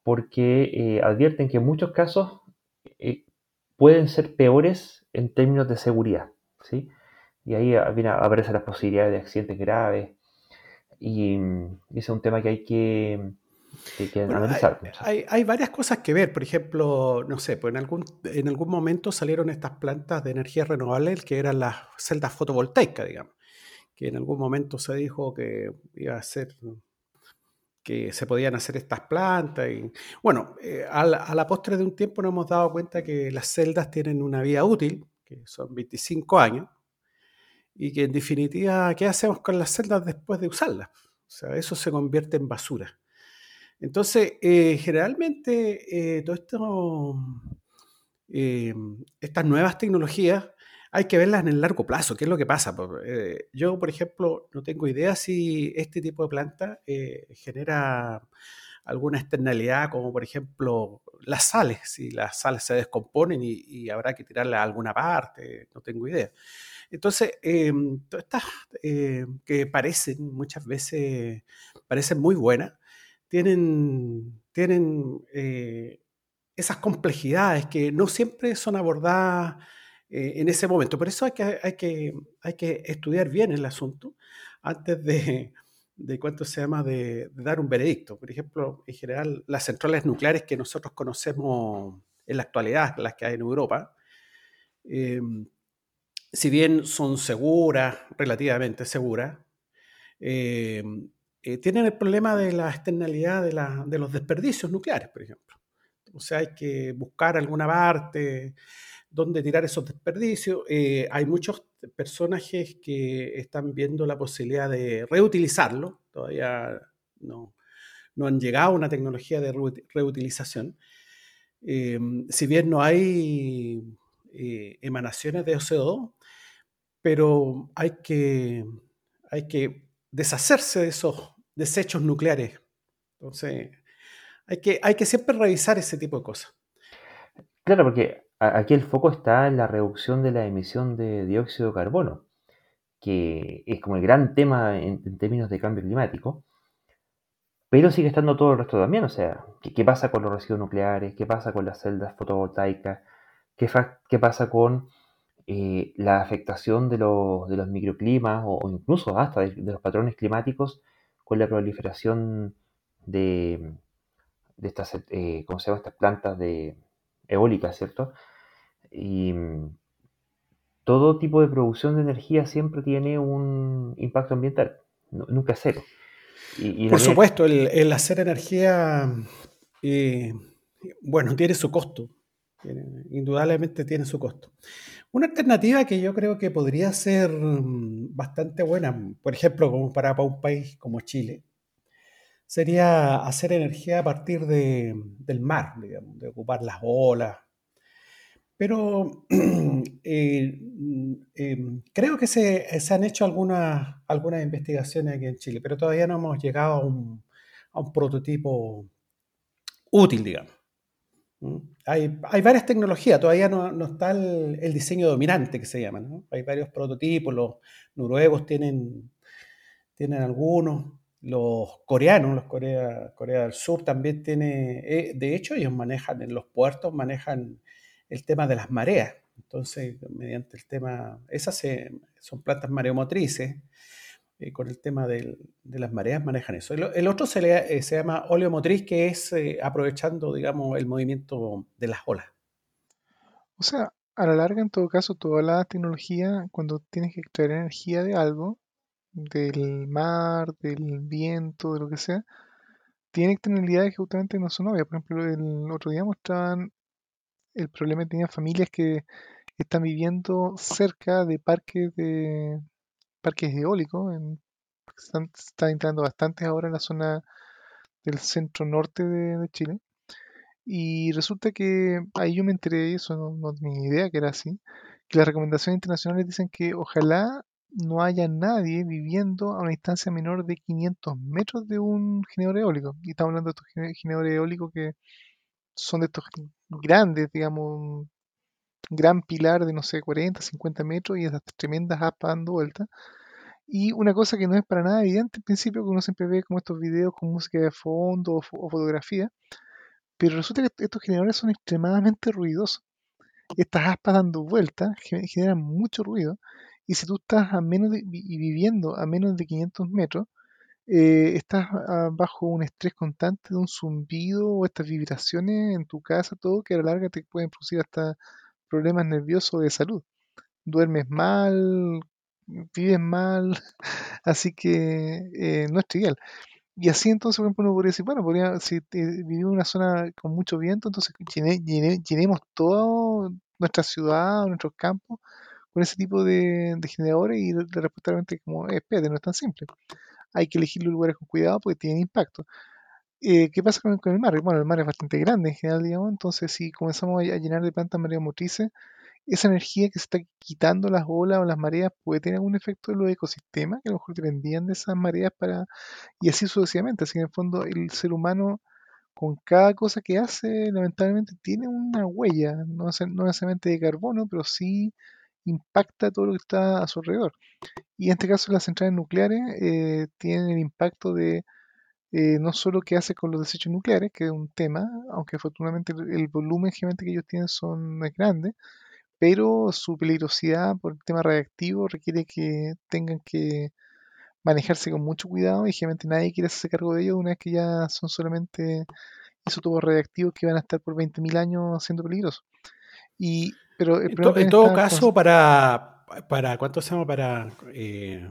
porque eh, advierten que en muchos casos eh, pueden ser peores en términos de seguridad. ¿sí? Y ahí aparecen las posibilidades de accidentes graves, y, ese es un tema que hay que, analizar. Hay, varias cosas que ver. Por ejemplo, no sé, pues en algún, en algún momento salieron estas plantas de energía renovable que eran las celdas fotovoltaicas, digamos. Que en algún momento se dijo que iba a ser que se podían hacer estas plantas. Y, bueno, eh, a, la, postre de un tiempo nos hemos dado cuenta que las celdas tienen una vida útil, que son 25 años, y que en definitiva, ¿qué hacemos con las celdas después de usarlas? O sea, eso se convierte en basura. Entonces, eh, generalmente, eh, todo esto, eh, estas nuevas tecnologías hay que verlas en el largo plazo. ¿Qué es lo que pasa? yo, por ejemplo, no tengo idea si este tipo de planta genera alguna externalidad, como por ejemplo las sales, si las sales se descomponen y, habrá que tirarlas a alguna parte, no tengo idea. Entonces, em, todas estas eh, que parecen muchas veces, parecen muy buenas, tienen, tienen eh, esas complejidades que no siempre son abordadas eh, en ese momento. Por eso hay que, hay, que, hay que estudiar bien el asunto antes de, de cuánto se llama, de, dar un veredicto. Por ejemplo, en general, las centrales nucleares que nosotros conocemos en la actualidad, las que hay en Europa, em, si bien son seguras, relativamente seguras, eh, eh, tienen el problema de la externalidad de, los desperdicios nucleares, por ejemplo. O sea, hay que buscar alguna parte donde tirar esos desperdicios. Eh, hay muchos personajes que están viendo la posibilidad de reutilizarlo. Todavía no, no han llegado a una tecnología de reutilización. si bien no hay emanaciones de CO2, pero hay que, hay que deshacerse de esos desechos nucleares. Entonces, hay que, hay que siempre revisar ese tipo de cosas. Claro, porque aquí el foco está en la reducción de la emisión de dióxido de carbono, que es como el gran tema en, términos de cambio climático, pero sigue estando todo el resto también, o sea, ¿qué, pasa con los residuos nucleares? ¿Qué pasa con las celdas fotovoltaicas? ¿Qué, pasa con eh, la afectación de los, microclimas o, incluso hasta de, los patrones climáticos con la proliferación de, de estas, eh, ¿cómo se llama? Estas plantas de eólicas, ¿cierto? Y mm, todo tipo de producción de energía siempre tiene un impacto ambiental, nu- nunca cero. Y, Por supuesto, el, el hacer energía, eh, bueno, tiene su costo. Tiene- indudablemente tiene su costo. Una alternativa que yo creo que podría ser mm, bastante buena, por ejemplo, como para, para un país como Chile, sería hacer energía a partir de- del mar, digamos, de ocupar las olas. Pero eh, mm, eh, creo que se, se han hecho algunas, algunas investigaciones aquí en Chile, pero todavía no hemos llegado a un, a un prototipo útil, digamos. Hay, hay varias tecnologías, todavía no, está el, el diseño dominante que se llama, ¿no? Hay varios prototipos, los noruegos tienen, tienen algunos, los coreanos, los Corea, Corea del Sur también tiene, eh, de hecho ellos manejan en los puertos, manejan el tema de las mareas. Entonces, mediante el tema, esas se- son plantas mareomotrices, eh, con el tema de las mareas manejan eso. El, el otro se, le- eh, se llama oleomotriz, que es eh, aprovechando, digamos, el movimiento de las olas. O sea, a la larga, en todo caso, toda la tecnología, cuando tienes que extraer energía de algo, del mar, del viento, de lo que sea, tiene externalidades que justamente no son obvias. Por ejemplo, el otro día mostraban el problema que tenían familias que están viviendo cerca de parques de parques eólicos. En, están, están entrando bastantes ahora en la zona del centro norte de, Chile. Y resulta que ahí yo me enteré, eso no, no tenía idea que era así, que las recomendaciones internacionales dicen que ojalá no haya nadie viviendo a una distancia menor de 500 metros de un generador eólico. Y estamos hablando de estos gene- generadores eólicos que son de estos grandes, digamos, gran pilar de, no sé, 40, 50 metros y esas tremendas aspas dando vueltas. Y una cosa que no es para nada evidente al principio, que uno siempre ve como estos videos con música de fondo o, fo- o fotografía, pero resulta que estos generadores son extremadamente ruidosos. Estas aspas dando vueltas ge- generan mucho ruido. Y si tú estás a menos de, y viviendo a menos de 500 metros, eh, estás bajo un estrés constante de un zumbido o estas vibraciones en tu casa, todo que a la larga te pueden producir hasta problemas nerviosos de salud. Duermes mal, vives mal, así que eh, no es trivial. Y así entonces, por ejemplo, uno podría decir, bueno, si te- vivimos en una zona con mucho viento, entonces llene- llene- llenemos toda nuestra ciudad, nuestros campos, con ese tipo de, generadores y la respuesta realmente como, eh, espérate, no es tan simple. Hay que elegir los lugares con cuidado porque tienen impacto. Eh, ¿qué pasa con, el mar? Bueno, el mar es bastante grande en general, digamos, entonces si comenzamos a, llenar de plantas mareomotrices, esa energía que se está quitando las olas o las mareas puede tener algún efecto en los ecosistemas que a lo mejor dependían de esas mareas para y así sucesivamente. Así que en el fondo el ser humano con cada cosa que hace lamentablemente tiene una huella, no, no necesariamente de carbono, pero sí impacta todo lo que está a su alrededor. Y en este caso las centrales nucleares eh, tienen el impacto de eh, no solo qué hace con los desechos nucleares, que es un tema, aunque afortunadamente el, volumen generalmente que ellos tienen son, es grande, pero su peligrosidad por el tema radiactivo requiere que tengan que manejarse con mucho cuidado y generalmente nadie quiere hacerse cargo de ellos una vez que ya son solamente isótopos radiactivos que van a estar por 20.000 años siendo peligrosos. Y, pero En, to- todo caso, para, para ¿cuánto se llama? Para eh,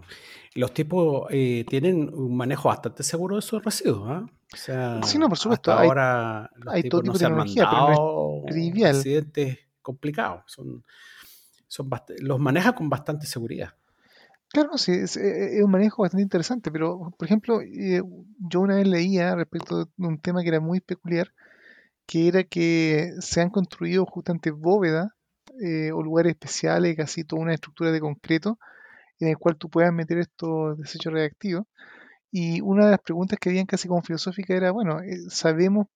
los tipos eh, tienen un manejo bastante seguro de esos residuos, ¿ah? O sea, Sí, no, por supuesto, hasta hay- ahora los hay todo no tipo de se han pero no trivial. accidentes complicados. Son, son los maneja con bastante seguridad. Claro, sí, es, eh, es un manejo bastante interesante, pero por ejemplo, eh, yo una vez leía respecto de un tema que era muy peculiar, que era que se han construido justamente bóvedas eh, o lugares especiales, casi toda una estructura de concreto, en el cual tú puedas meter estos desechos reactivos. Y una de las preguntas que habían casi como filosófica era, bueno, eh, sabemos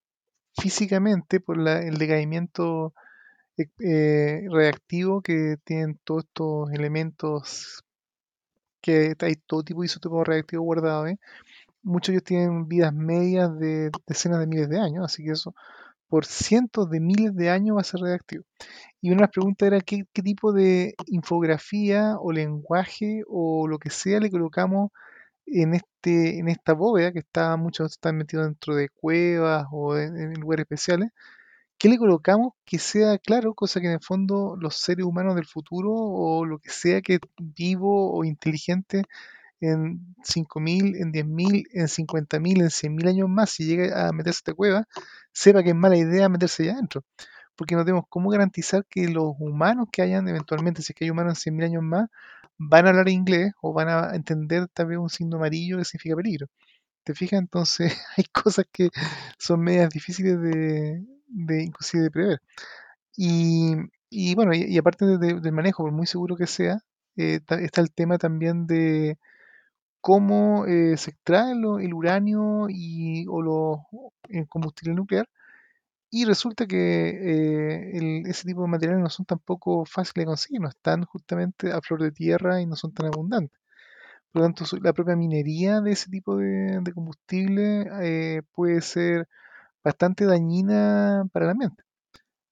físicamente por el decaimiento eh, eh, reactivo que tienen todos estos elementos que hay todo tipo de isótopos reactivos guardados. Muchos de ellos tienen vidas medias de decenas de miles de años, así que eso por cientos de miles de años va a ser reactivo. Y una de las preguntas era qué, tipo de infografía o lenguaje o lo que sea le colocamos en, este, en esta bóveda que está muchos están metidos dentro de cuevas o en, en lugares especiales. ¿Qué le colocamos que sea claro, cosa que en el fondo los seres humanos del futuro o lo que sea que vivo o inteligente en 5.000, en 10.000, en 50.000, en 100.000 años más, si llega a meterse a esta cueva, sepa que es mala idea meterse allá adentro? Porque no tenemos cómo garantizar que los humanos que hayan eventualmente, si es que hay humanos en 100.000 años más, van a hablar inglés o van a entender tal vez un signo amarillo que significa peligro. ¿Te fijas? Entonces hay cosas que son medias difíciles de, inclusive de prever. Y, y bueno, y, aparte de- de- del manejo, por muy seguro que sea, eh, está el tema también de cómo eh, se extrae lo- el uranio y, o los el combustible nuclear. Y resulta que eh, ese tipo de materiales no son tampoco fáciles de conseguir, no están justamente a flor de tierra y no son tan abundantes. Por lo tanto, la propia minería de ese tipo de, combustible eh, puede ser bastante dañina para el ambiente.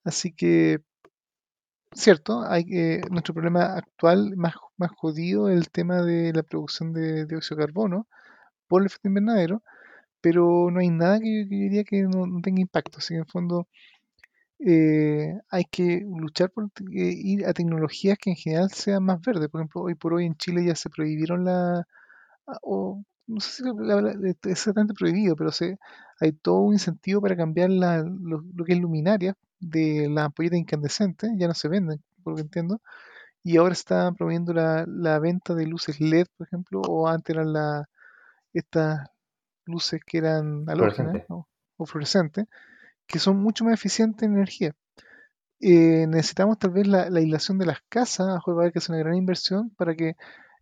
Así que, cierto, hay, eh, nuestro problema actual más, más jodido es el tema de la producción de dióxido de carbono por el efecto invernadero, pero no hay nada que, yo diría que no, tenga impacto. Así que en el fondo eh, hay que luchar por eh, ir a tecnologías que en general sean más verdes. Por ejemplo, hoy por hoy en Chile ya se prohibieron la, ah, o no sé si es exactamente prohibido, pero se, hay todo un incentivo para cambiar la, lo, lo que es luminaria de las ampolletas incandescentes, ya no se venden, por lo que entiendo, y ahora está promoviendo la, la venta de luces LED, por ejemplo, o antes eran la, estas luces que eran halógenas o fluorescentes, que son mucho más eficientes en energía. Eh, necesitamos tal vez la, la aislación de las casas, a haber que hacer una gran inversión para que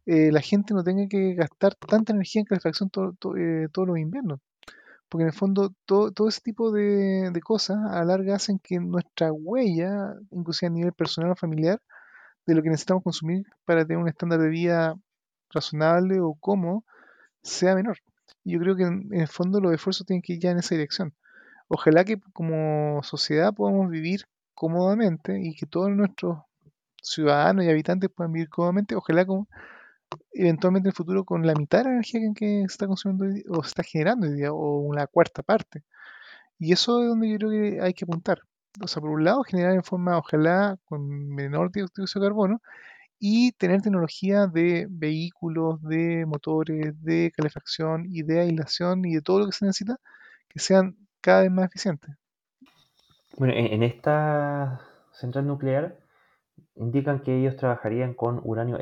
eh, la gente no tenga que gastar tanta energía en calefacción to- to- eh, todos los inviernos. Porque en el fondo todo, ese tipo de, de cosas a la larga hacen que nuestra huella, inclusive a nivel personal o familiar, de lo que necesitamos consumir para tener un estándar de vida razonable o cómodo, sea menor. Y yo creo que en, en el fondo los esfuerzos tienen que ir ya en esa dirección. Ojalá que como sociedad podamos vivir cómodamente y que todos nuestros ciudadanos y habitantes puedan vivir cómodamente. Ojalá con, eventualmente en el futuro con la mitad de la energía que, está consumiendo hoy o está generando hoy día, o una cuarta parte. Y eso es donde yo creo que hay que apuntar. O sea, por un lado, generar en forma, ojalá, con menor dióxido de carbono, y tener tecnología de vehículos, de motores, de calefacción y de aislación y de todo lo que se necesita que sean cada vez más eficientes. Bueno, en, en esta central nuclear indican que ellos trabajarían con uranio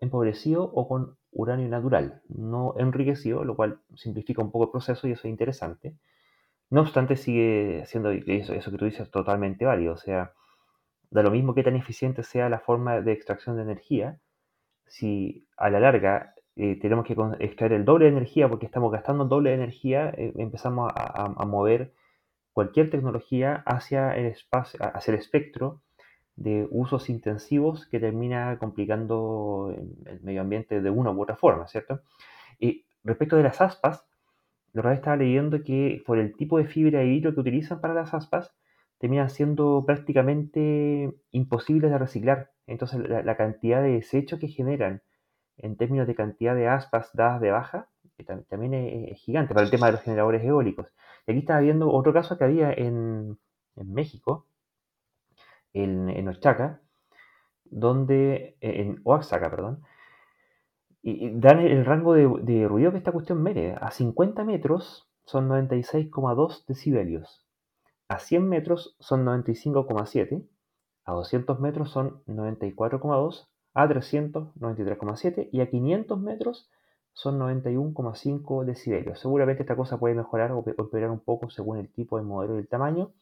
empobrecido o con uranio natural, no enriquecido, lo cual simplifica un poco el proceso y eso es interesante. No obstante, sigue siendo eso, eso que tú dices totalmente válido. O sea, da lo mismo que tan eficiente sea la forma de extracción de energía, si a la larga eh, tenemos que extraer el doble de energía porque estamos gastando doble de energía, eh, empezamos a, a- a mover cualquier tecnología hacia el espacio, hacia el espectro de usos intensivos que termina complicando el medio ambiente de una u otra forma, ¿cierto? Y respecto de las aspas, la otra vez estaba leyendo que por el tipo de fibra de vidrio que utilizan para las aspas, terminan siendo prácticamente imposibles de reciclar. Entonces la, cantidad de desechos que generan en términos de cantidad de aspas dadas de baja que tam- también es, es gigante para el tema de los generadores eólicos. Y aquí estaba viendo otro caso que había en México, en, en Oaxaca, donde, en Oaxaca, perdón, y, dan el rango de, de ruido que esta cuestión mede. A 50 metros son 96,2 decibelios. A 100 metros son 95,7. A 200 metros son 94,2. A 300, 93,7. Y a 500 metros son 91,5 decibelios. Seguramente esta cosa puede mejorar o pe- o empeorar un poco según el tipo de modelo y el tamaño.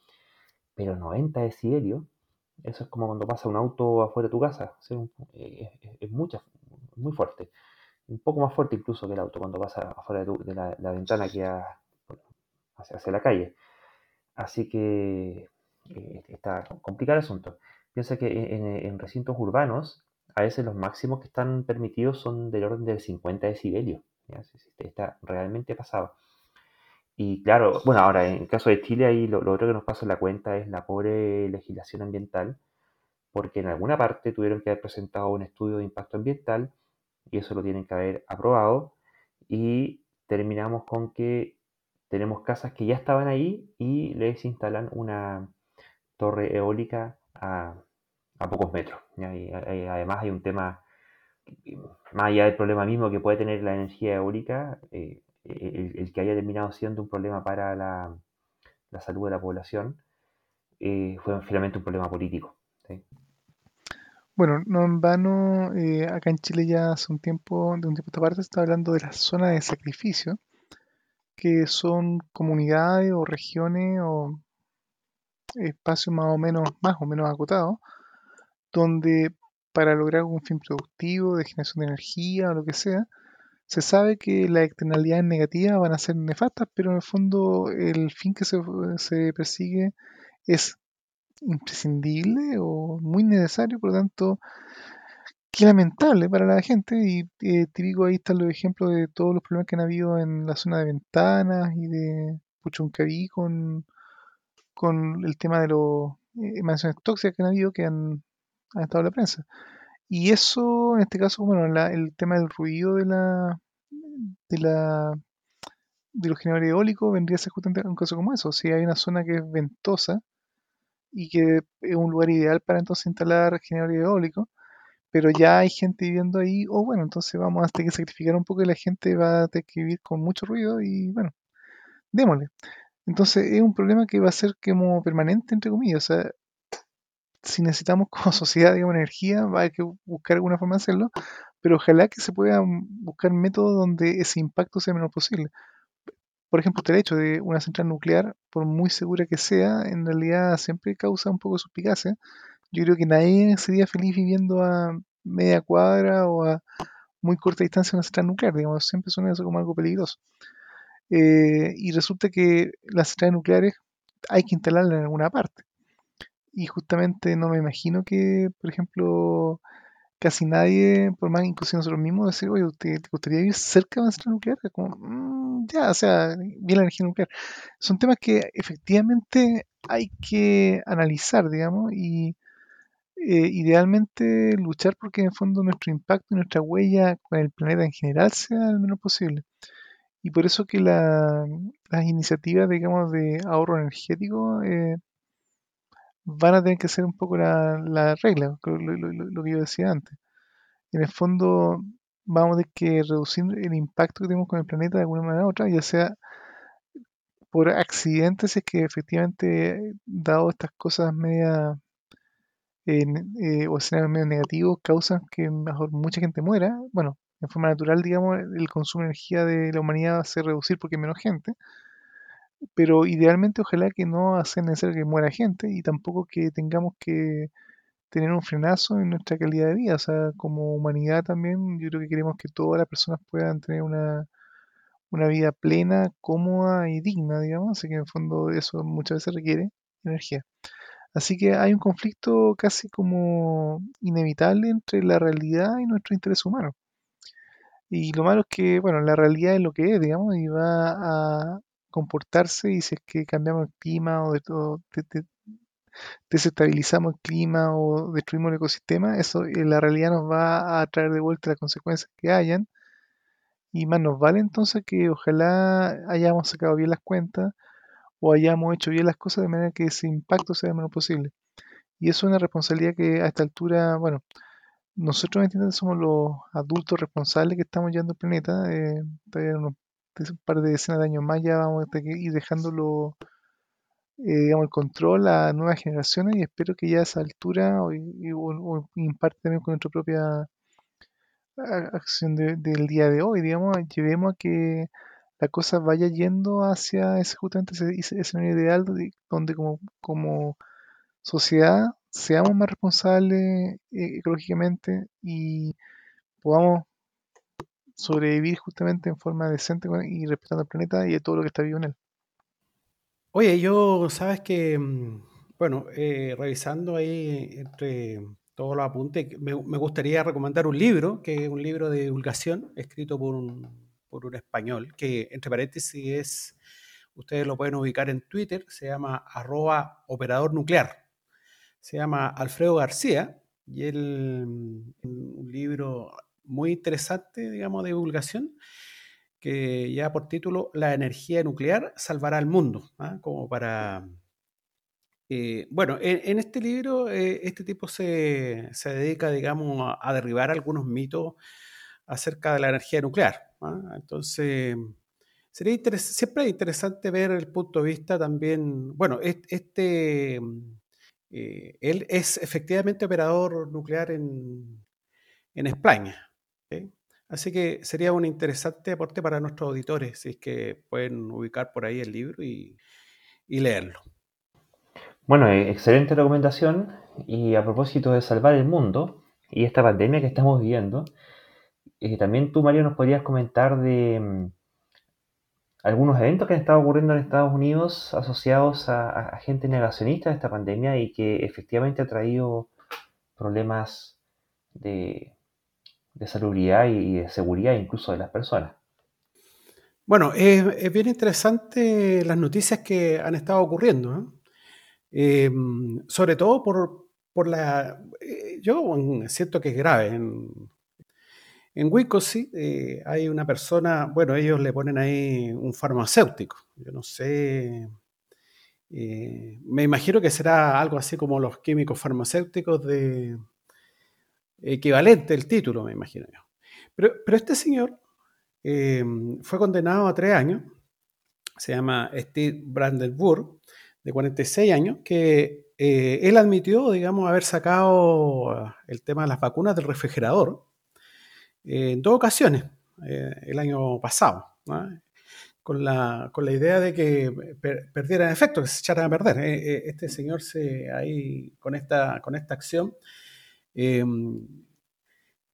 Pero 90 decibelios, eso es como cuando pasa un auto afuera de tu casa. eh, Es, es mucha- muy fuerte un poco más fuerte incluso que el auto cuando pasa afuera de, tu- de la, ventana que ha- hacia, la calle. Así que eh, está complicado el asunto. Piensa que en, en- recintos urbanos a veces los máximos que están permitidos son del orden de 50 decibelios. Está realmente pasado. Y claro, bueno, ahora en el caso de Chile, ahí lo, otro que nos pasa en la cuenta es la pobre legislación ambiental, porque en alguna parte tuvieron que haber presentado un estudio de impacto ambiental y eso lo tienen que haber aprobado y terminamos con que tenemos casas que ya estaban ahí y les instalan una torre eólica a, pocos metros. Y además hay un tema, más allá del problema mismo que puede tener la energía eólica, eh, el, que haya terminado siendo un problema para la, salud de la población, eh, fue finalmente un problema político. Bueno, no en vano, eh, acá en Chile ya hace un tiempo, de un tiempo a esta parte, está hablando de las zonas de sacrificio, que son comunidades o regiones o espacios más o menos, más o menos acotados, donde para lograr un fin productivo de generación de energía o lo que sea, se sabe que las externalidades negativas van a ser nefastas, pero en el fondo el fin que se, persigue es imprescindible o muy necesario, por lo tanto, qué lamentable para la gente. Y eh, típico ahí están los ejemplos de todos los problemas que han habido en la zona de ventanas y de Puchuncaví con, con el tema de las eh, mansiones tóxicas que han habido que han estado en la prensa. Y eso, en este caso, bueno, el tema del ruido de la de la de los generadores eólicos vendría a ser justamente un caso como eso. Si hay una zona que es ventosa y que es un lugar ideal para entonces instalar generadores eólicos, pero ya hay gente viviendo ahí, o bueno, entonces vamos a tener que sacrificar un poco y la gente va a tener que vivir con mucho ruido y bueno, démosle. Entonces es un problema que va a ser como permanente, entre comillas. O sea, si necesitamos como sociedad, digamos, energía, va a haber que buscar alguna forma de hacerlo, pero ojalá que se puedan buscar métodos donde ese impacto sea menos posible. Por ejemplo, el hecho de una central nuclear, por muy segura que sea, en realidad siempre causa un poco de suspicacia. Yo creo que nadie sería feliz viviendo a media cuadra o a muy corta distancia de una central nuclear, digamos, siempre suena eso como algo peligroso. Eh, y resulta que las centrales nucleares hay que instalarlas en alguna parte y justamente no me imagino que, por ejemplo, casi nadie, por más incluso nosotros mismos, decir, oye, ¿te, gustaría vivir cerca de una central nuclear? Como, mm, ya, o sea, bien la energía nuclear. Son temas que efectivamente hay que analizar, digamos, y eh, idealmente luchar porque en el fondo nuestro impacto y nuestra huella con el planeta en general sea el menos posible. Y por eso que las iniciativas, digamos, de ahorro energético eh, van a tener que ser un poco la, regla, lo, que yo decía antes. En el fondo, vamos a tener que reducir el impacto que tenemos con el planeta de alguna manera u otra, ya sea por accidentes, es que efectivamente, dado estas cosas media eh, o escenarios medio negativos, causan que mejor mucha gente muera. Bueno, en forma natural, digamos, el consumo de energía de la humanidad va a ser reducir porque hay menos gente pero idealmente ojalá que no sea necesario que muera gente y tampoco que tengamos que tener un frenazo en nuestra calidad de vida. O sea, como humanidad también, yo creo que queremos que todas las personas puedan tener una, una vida plena, cómoda y digna, digamos. Así que en el fondo eso muchas veces requiere energía. Así que hay un conflicto casi como inevitable entre la realidad y nuestro interés humano. Y lo malo es que, bueno, la realidad es lo que es, digamos, y va a, comportarse y si es que cambiamos el clima o, desestabilizamos el clima o destruimos el ecosistema, eso en la realidad nos va a traer de vuelta las consecuencias que hayan. Y más nos vale entonces que ojalá hayamos sacado bien las cuentas o hayamos hecho bien las cosas de manera que ese impacto sea lo menos posible. Y eso es una responsabilidad que a esta altura, bueno, nosotros entiendo somos los adultos responsables que estamos llevando el planeta. Eh, todavía unos un par de decenas de años más ya vamos a ir dejándolo, eh, digamos, el control a nuevas generaciones y espero que ya a esa altura o, en parte también con nuestra propia acción del día de hoy, digamos, llevemos a que la cosa vaya yendo hacia ese, justamente ese, escenario ideal donde, como, como sociedad seamos más responsables eh, ecológicamente y podamos sobrevivir justamente en forma decente y respetando el planeta y todo lo que está vivo en él. Oye, yo, sabes que, mm, bueno, eh, revisando ahí entre todos los apuntes. Me, gustaría recomendar un libro, que es un libro de divulgación escrito por un, por un español, que entre paréntesis es, ustedes lo pueden ubicar en Twitter, se llama arroba operador nuclear. Se llama Alfredo García y él, un libro muy interesante, digamos, de divulgación, que ya por título La energía nuclear salvará al mundo, ¿ah? como para eh, bueno, en, este libro, eh, este tipo se, dedica, digamos, a, derribar algunos mitos acerca de la energía nuclear. ¿ah? Entonces, sería siempre interesante ver el punto de vista también. Bueno, este, eh, él es efectivamente operador nuclear en, España. Así que sería un interesante aporte para nuestros auditores, si es que pueden ubicar por ahí el libro y leerlo. Bueno, eh, excelente recomendación. Y a propósito de salvar el mundo y esta pandemia que estamos viviendo, eh, también tú, Mario, nos podrías comentar de mm, algunos eventos que han estado ocurriendo en Estados Unidos asociados a, gente negacionista de esta pandemia y que efectivamente ha traído problemas de, de salubridad y de seguridad incluso de las personas. Bueno, es, bien interesante las noticias que han estado ocurriendo. ¿eh? Em, sobre todo por, por la... Eh, yo siento que es grave. En, en Wicosi eh, hay una persona, bueno, ellos le ponen ahí un farmacéutico. Yo no sé... Me imagino que será algo así como los químicos farmacéuticos de equivalente el título, me imagino yo. Pero, pero este señor em, fue condenado a tres años, se llama Steve Brandenburg, de 46 años, que eh, él admitió, digamos, haber sacado ah, el tema de las vacunas del refrigerador eh, en dos ocasiones eh, el año pasado, con, la, con, la, idea de que perdieran efecto, que se echaran a perder. este señor se, ahí, con, esta, con esta acción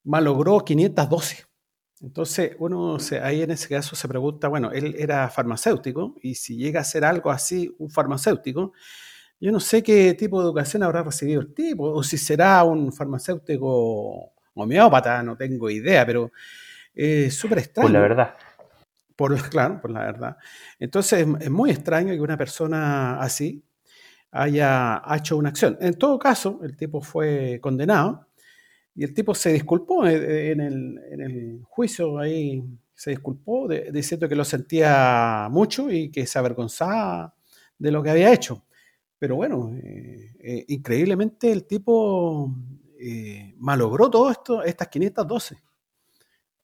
malogró 512 entonces, uno ahí en ese caso se pregunta, bueno, él era farmacéutico y si llega a ser algo así, un farmacéutico, yo no sé qué tipo de educación habrá recibido el tipo, o si será un farmacéutico homeópata, no tengo idea, pero es súper extraño. Por la verdad. Por, claro, por la verdad. Entonces, es muy extraño que una persona así haya hecho una acción. En todo caso, el tipo fue condenado y el tipo se disculpó eh, eh, en el, juicio, ahí se disculpó diciendo que lo sentía mucho y que se avergonzaba de lo que había hecho. Pero bueno, eh, increíblemente el tipo malogró todo esto, estas 512.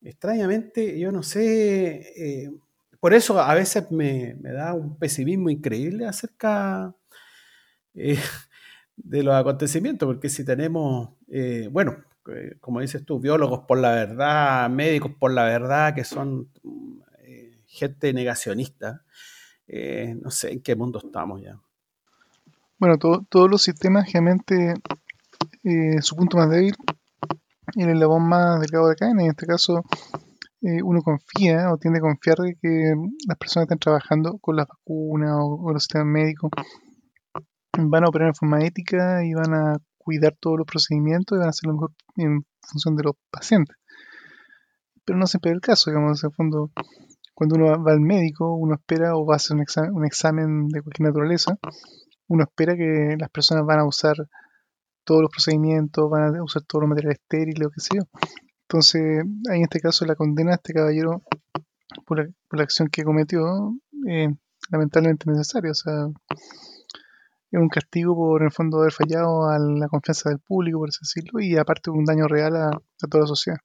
Extrañamente, yo no sé, por eso a veces me, me, da un pesimismo increíble acerca de los acontecimientos, porque si tenemos, bueno, eh, como dices tú, biólogos por la verdad, médicos por la verdad, que son eh, gente negacionista. Eh, no sé en qué mundo estamos ya. Bueno, todos los sistemas realmente su punto más débil y el eslabón más delgado de cadena. En este caso, uno confía o tiende a confiar de que las personas están trabajando con las vacunas o, o los sistemas médicos van a operar en forma ética y van a cuidar todos los procedimientos y van a hacer lo mejor en función de los pacientes. Pero no siempre es el caso, digamos, en el fondo, cuando uno va, al médico, uno espera o va a hacer un examen, de cualquier naturaleza, uno espera que las personas van a usar todos los procedimientos, van a usar todos los materiales estériles o qué sé yo. Entonces, ahí en este caso la condena a este caballero por la, acción que cometió, eh, lamentablemente necesaria. O sea, es un castigo por en el fondo haber fallado a la confianza del público, por así decirlo, y aparte un daño real a, toda la sociedad.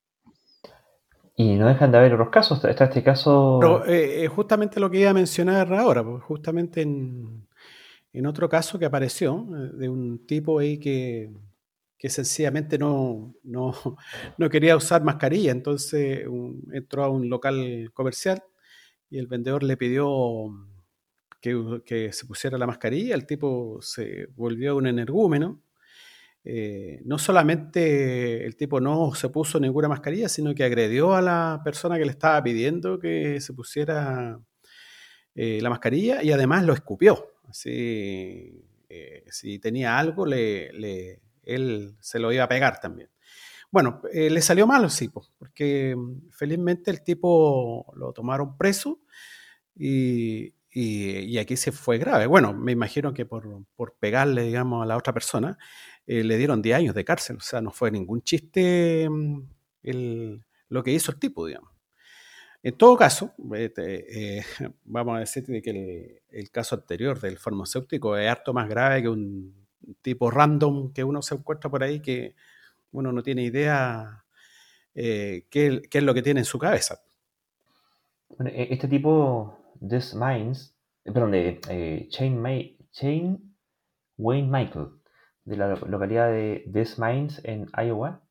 Y no dejan de haber otros casos. Está este caso. Pero eh, justamente lo que iba a mencionar ahora, pues, justamente en, otro caso que apareció, eh, de un tipo ahí que, sencillamente no, no, no, quería usar mascarilla, entonces entró a un local comercial y el vendedor le pidió que, se pusiera la mascarilla, el tipo se volvió un energúmeno. Eh, no solamente el tipo no se puso ninguna mascarilla, sino que agredió a la persona que le estaba pidiendo que se pusiera eh, la mascarilla y además lo escupió. Así, eh, si tenía algo, le, él se lo iba a pegar también. Bueno, eh, le salió mal, sí, porque mm, felizmente el tipo lo tomaron preso y, aquí se fue grave. Bueno, me imagino que por, pegarle, digamos, a la otra persona, eh, le dieron 10 años de cárcel. O sea, no fue ningún chiste mm, lo que hizo el tipo, digamos. En todo caso, eh, vamos a decir que el, caso anterior del farmacéutico es harto más grave que un tipo random que uno se encuentra por ahí que uno no tiene idea eh, qué, es lo que tiene en su cabeza. E, este tipo, Des Mines, eh, perdón, de eh, Chain, Wayne Michael, de la localidad de Des Mines en Iowa,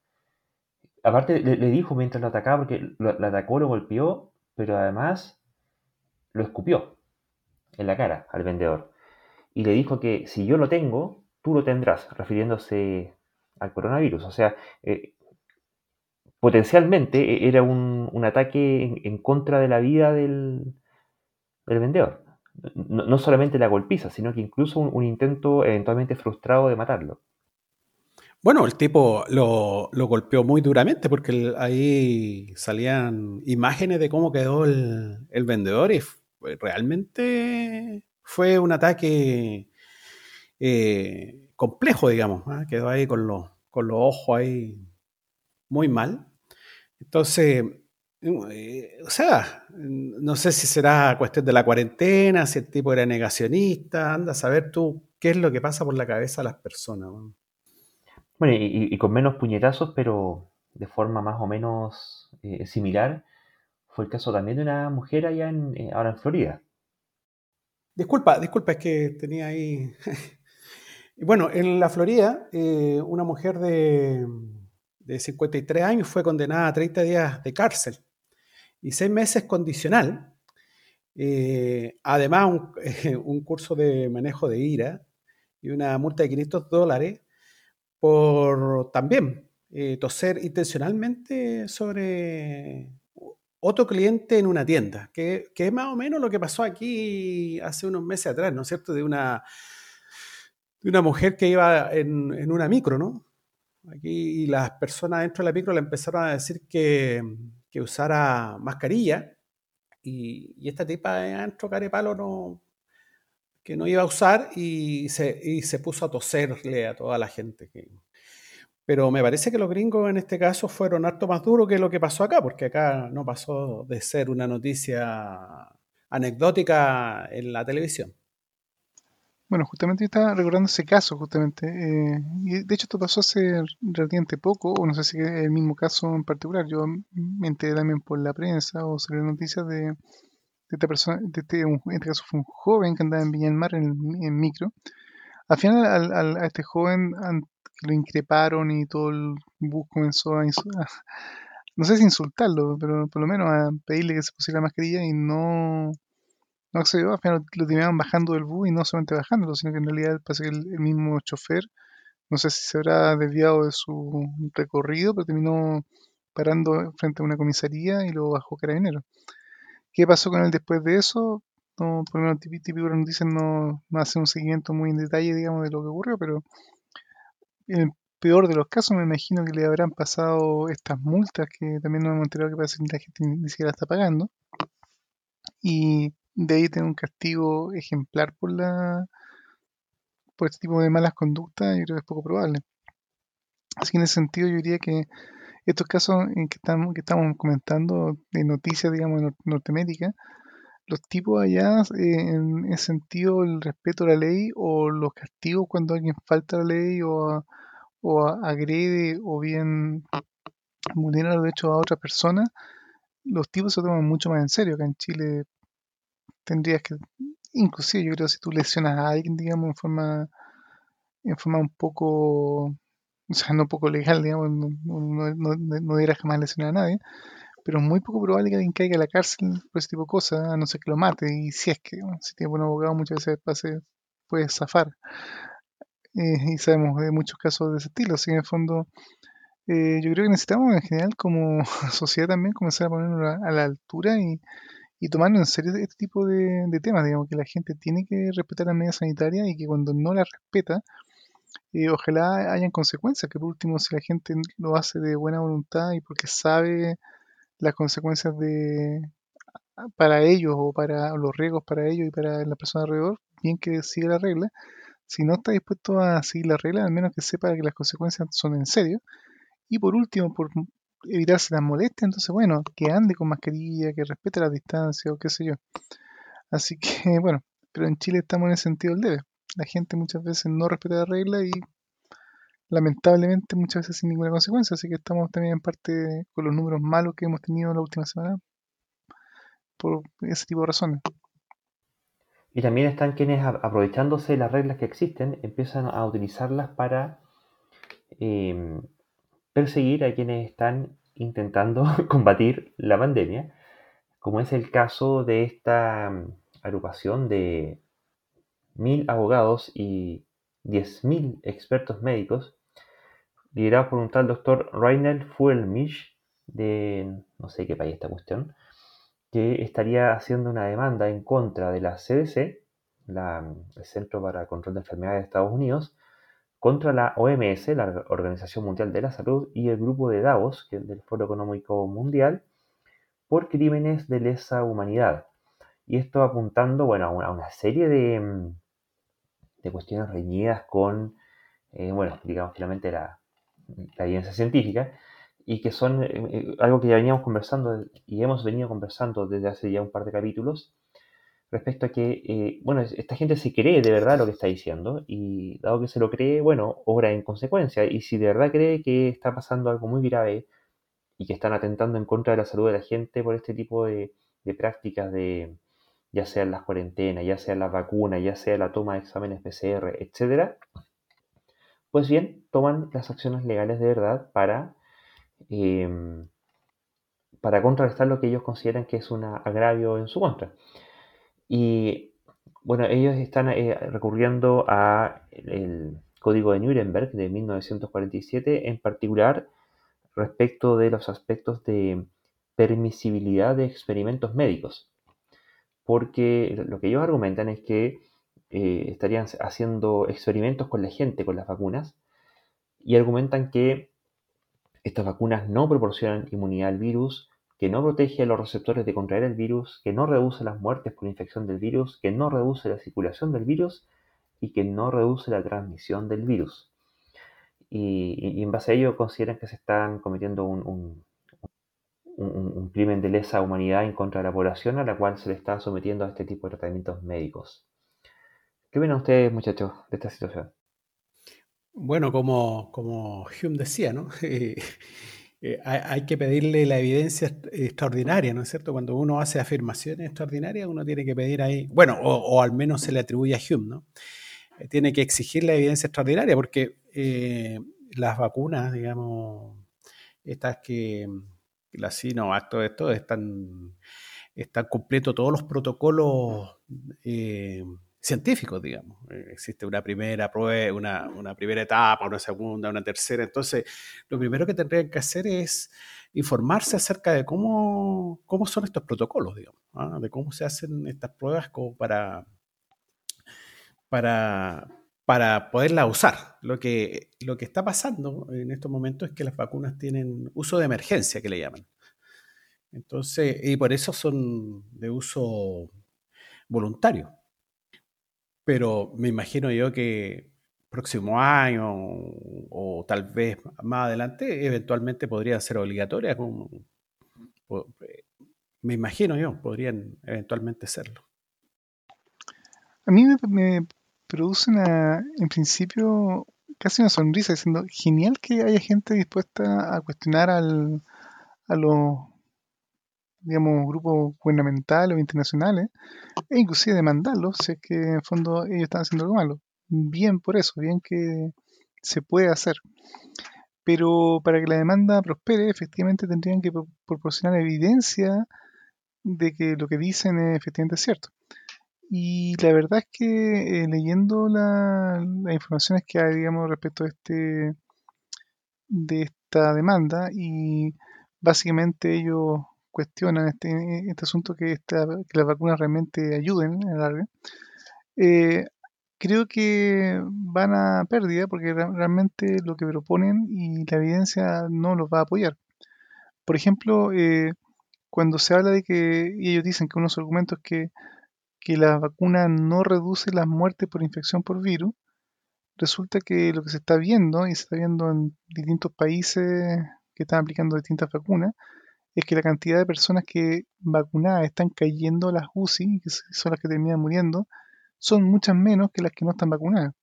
aparte le, dijo mientras lo atacaba, porque lo, atacó, lo golpeó, pero además lo escupió en la cara al vendedor. Y le dijo que si yo lo tengo, tú lo tendrás, refiriéndose al coronavirus. O sea, eh, potencialmente e-, era un, ataque en, contra de la vida del, vendedor. No, solamente la golpiza, sino que incluso un, intento eventualmente frustrado de matarlo. Bueno, el tipo lo, golpeó muy duramente porque ahí salían imágenes de cómo quedó el, vendedor y realmente fue un ataque eh, complejo, digamos. ¿ah? Quedó ahí con los, con los ojos ahí muy mal. Entonces, eh, o sea, no sé si será cuestión de la cuarentena, si el tipo era negacionista, anda a saber tú qué es lo que pasa por la cabeza de las personas. Bueno, y, con menos puñetazos, pero de forma más o menos eh, similar, fue el caso también de una mujer allá en, eh, ahora en Florida. Disculpa, disculpa, es que tenía ahí Bueno, en la Florida, eh, una mujer de, 53 años fue condenada a 30 días de cárcel y 6 meses condicional. Eh, además, un, curso de manejo de ira y una multa de 500 dólares por también eh, toser intencionalmente sobre otro cliente en una tienda, que, que, es más o menos lo que pasó aquí hace unos meses atrás, ¿no es cierto? De una de una mujer que iba en, una micro, ¿no? Aquí y las personas dentro de la micro le empezaron a decir que, usara mascarilla y, esta tipa dentro palo no, que no iba a usar y se, se puso a toserle a toda la gente. Pero me parece que los gringos en este caso fueron harto más duros que lo que pasó acá, porque acá no pasó de ser una noticia anecdótica en la televisión. Bueno, justamente estaba recordando ese caso, justamente. Eh, de hecho, esto pasó hace relativamente poco, o no sé si es el mismo caso en particular. Yo me enteré también por la prensa o sobre noticias de, esta persona. De este, este caso fue un joven que andaba en Viña del Mar en, micro. Al final, al, a este joven lo increparon y todo el bus comenzó a, a, no sé si insultarlo, pero por lo menos a pedirle que se pusiera la mascarilla y no no accedió, al final lo terminaban bajando del bus y no solamente bajándolo, sino que en realidad parece que el, mismo chofer, no sé si se habrá desviado de su recorrido, pero terminó parando frente a una comisaría y lo bajó carabinero. ¿Qué pasó con él después de eso? No, por lo menos típico nos dicen no, no hace un seguimiento muy en detalle, digamos, de lo que ocurrió, pero en el peor de los casos me imagino que le habrán pasado estas multas que también nos hemos enterado que parece que la gente ni siquiera está pagando. Y de ahí tener un castigo ejemplar por la por este tipo de malas conductas, yo creo que es poco probable. Así que en ese sentido yo diría que estos casos en que estamos, que estamos comentando de noticias, digamos, de Norteamérica, los tipos allá, eh, en ese sentido, el respeto a la ley o los castigos cuando alguien falta la ley o, o agrede o bien vulnera los derechos a otra persona, los tipos se toman mucho más en serio. Acá en Chile tendrías que, inclusive yo creo si tú lesionas a alguien, digamos, en forma, en forma un poco, o sea, no poco legal, digamos, no, no, no, jamás lesionar a nadie, pero es muy poco probable que alguien caiga a la cárcel por ese tipo de cosas, a no ser que lo mate, y si es que, si tiene buen abogado, muchas veces pase, puede zafar. Eh, y sabemos de muchos casos de ese estilo, así que en el fondo eh, yo creo que necesitamos en general como sociedad también comenzar a ponernos a la altura y, y tomando en serio este tipo de, temas, digamos que la gente tiene que respetar las medidas sanitarias y que cuando no las respeta, eh, ojalá hayan consecuencias, que por último si la gente lo hace de buena voluntad y porque sabe las consecuencias de para ellos o para los riesgos para ellos y para la persona alrededor, bien que siga la regla. Si no está dispuesto a seguir la regla, al menos que sepa que las consecuencias son en serio. Y por último, por evitarse las molestias, entonces bueno, que ande con mascarilla, que respete la distancia o qué sé yo. Así que bueno, pero en Chile estamos en ese sentido debe. La gente muchas veces no respeta la regla y lamentablemente muchas veces sin ninguna consecuencia, así que estamos también en parte con los números malos que hemos tenido la última semana por ese tipo de razones. Y también están quienes, aprovechándose de las reglas que existen, empiezan a utilizarlas para em, perseguir a quienes están intentando combatir la pandemia, como es el caso de esta mm, agrupación de mil abogados y diez mil expertos médicos, liderados por un tal doctor Rainer Fuelmich, de no sé qué país esta cuestión, que estaría haciendo una demanda en contra de la CDC, la, el Centro para Control de Enfermedades de Estados Unidos, contra la OMS, la Organización Mundial de la Salud, y el grupo de Davos, que es del Foro Económico Mundial, por crímenes de lesa humanidad. Y esto apuntando bueno, a, una, serie de, mm, de, cuestiones reñidas con, eh, bueno, digamos, finalmente la, la, evidencia científica, y que son eh, eh, algo que ya veníamos conversando y hemos venido conversando desde hace ya un par de capítulos, respecto a que, eh, bueno, esta gente se cree de verdad lo que está diciendo y dado que se lo cree, bueno, obra en consecuencia. Y si de verdad cree que está pasando algo muy grave y que están atentando en contra de la salud de la gente por este tipo de, prácticas de, ya sea las cuarentenas, ya sea las vacunas, ya sea la toma de exámenes PCR, etcétera, pues bien, toman las acciones legales de verdad para, em, para contrarrestar lo que ellos consideran que es un agravio en su contra. Y bueno, ellos están eh, recurriendo a el Código de Nuremberg de 1947, en particular respecto de los aspectos de permisibilidad de experimentos médicos. Porque lo que ellos argumentan es que eh, estarían haciendo experimentos con la gente, con las vacunas, y argumentan que estas vacunas no proporcionan inmunidad al virus, que no protege a los receptores de contraer el virus, que no reduce las muertes por infección del virus, que no reduce la circulación del virus y que no reduce la transmisión del virus. Y, en base a ello consideran que se están cometiendo un, crimen de lesa humanidad en contra de la población a la cual se le está sometiendo a este tipo de tratamientos médicos. ¿Qué ven ustedes, muchachos, de esta situación? Bueno, como, como Hume decía, ¿no? Eh, hay, que pedirle la evidencia extraordinaria, ¿no es cierto? Cuando uno hace afirmaciones extraordinarias, uno tiene que pedir ahí, bueno, o, al menos se le atribuye a Hume, ¿no? Eh, tiene que exigir la evidencia extraordinaria porque eh, las vacunas, digamos, estas que, la Sinovac, todo esto, están, están cumpliendo todos los protocolos científicos, digamos. Eh, existe una primera prueba, una, una, primera etapa, una segunda, una tercera. Entonces, lo primero que tendrían que hacer es informarse acerca de cómo, cómo son estos protocolos, digamos, ¿ah? de cómo se hacen estas pruebas como para, para, para poderlas usar. Lo que, lo que está pasando en estos momentos es que las vacunas tienen uso de emergencia, que le llaman. Entonces, y por eso son de uso voluntario pero me imagino yo que próximo año o, tal vez más adelante eventualmente podrían ser obligatorias. Eh, me imagino yo, podrían eventualmente serlo. A mí me, produce una, en principio casi una sonrisa diciendo, genial que haya gente dispuesta a cuestionar a los digamos, grupos gubernamentales o internacionales, e inclusive demandarlos si es que en el fondo ellos están haciendo algo malo. Bien por eso, bien que se puede hacer. Pero para que la demanda prospere, efectivamente tendrían que proporcionar evidencia de que lo que dicen es efectivamente cierto. Y la verdad es que eh, leyendo las informaciones que hay, digamos, respecto a este de esta demanda y básicamente ellos cuestionan este, este asunto que, las vacunas realmente ayuden en el área. Eh, creo que van a pérdida porque realmente lo que proponen y la evidencia no los va a apoyar. Por ejemplo, eh, cuando se habla de que, y ellos dicen que unos argumentos que, que la vacuna no reduce las muertes por infección por virus, resulta que lo que se está viendo, y se está viendo en distintos países que están aplicando distintas vacunas, es que la cantidad de personas que vacunadas están cayendo a las UCI, que son las que terminan muriendo, son muchas menos que las que no están vacunadas.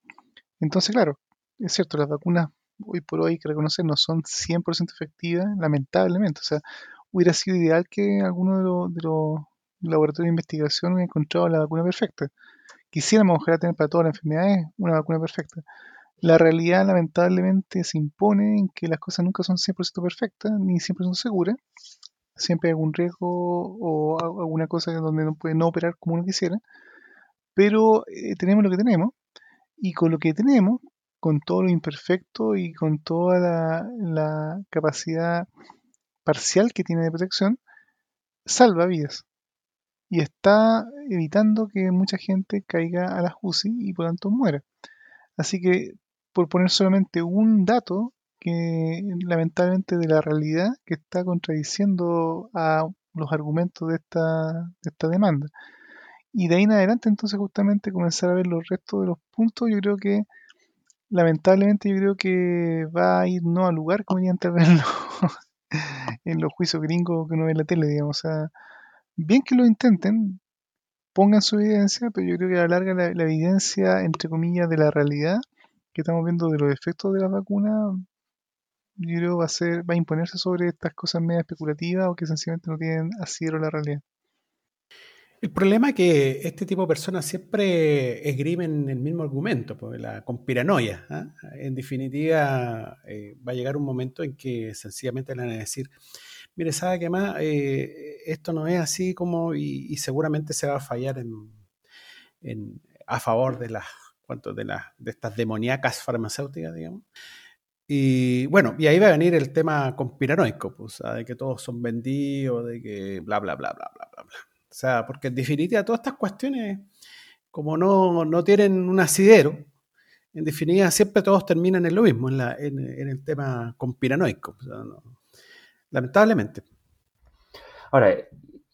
Entonces, claro, es cierto, las vacunas hoy por hoy que reconocer no son 100% efectivas, lamentablemente. O sea, hubiera sido ideal que alguno de los, laboratorios de investigación hubiera encontrado la vacuna perfecta. Quisiéramos ojalá tener para todas las enfermedades una vacuna perfecta. La realidad lamentablemente se impone en que las cosas nunca son 100% perfectas ni 100% seguras. Siempre hay algún riesgo o alguna cosa donde no puede no operar como uno quisiera pero eh, tenemos lo que tenemos y con lo que tenemos, con todo lo imperfecto y con toda la, capacidad parcial que tiene de protección, salva vidas y está evitando que mucha gente caiga a las UCI y por tanto muera. Así que, por poner solamente un dato que lamentablemente de la realidad que está contradiciendo a los argumentos de esta, de esta demanda. Y de ahí en adelante, entonces, justamente comenzar a ver los restos de los puntos, yo creo que, lamentablemente, yo creo que va a ir no al lugar como irían en los juicios gringos que uno ve en la tele, digamos. O bien que lo intenten, pongan su evidencia, pero yo creo que a la larga la, evidencia, entre comillas, de la realidad que estamos viendo de los efectos de la vacuna, yo creo va a ser, va a imponerse sobre estas cosas medio especulativas o que sencillamente no tienen así la realidad. El problema es que este tipo de personas siempre esgrimen el mismo argumento, pues, la conspiranoia. ¿ah? En definitiva, eh, va a llegar un momento en que sencillamente le van a decir, mire, ¿sabe qué más? Eh, esto no es así como, y, seguramente se va a fallar en, a favor de las, de, las, de estas demoníacas farmacéuticas, digamos. Y bueno, y ahí va a venir el tema conspiranoico, pues, de que todos son vendidos, de que bla, bla, bla, bla, bla, bla, bla. O sea, porque en definitiva todas estas cuestiones, como no, tienen un asidero, en definitiva siempre todos terminan en lo mismo, en, el tema conspiranoico. lamentablemente. Ahora,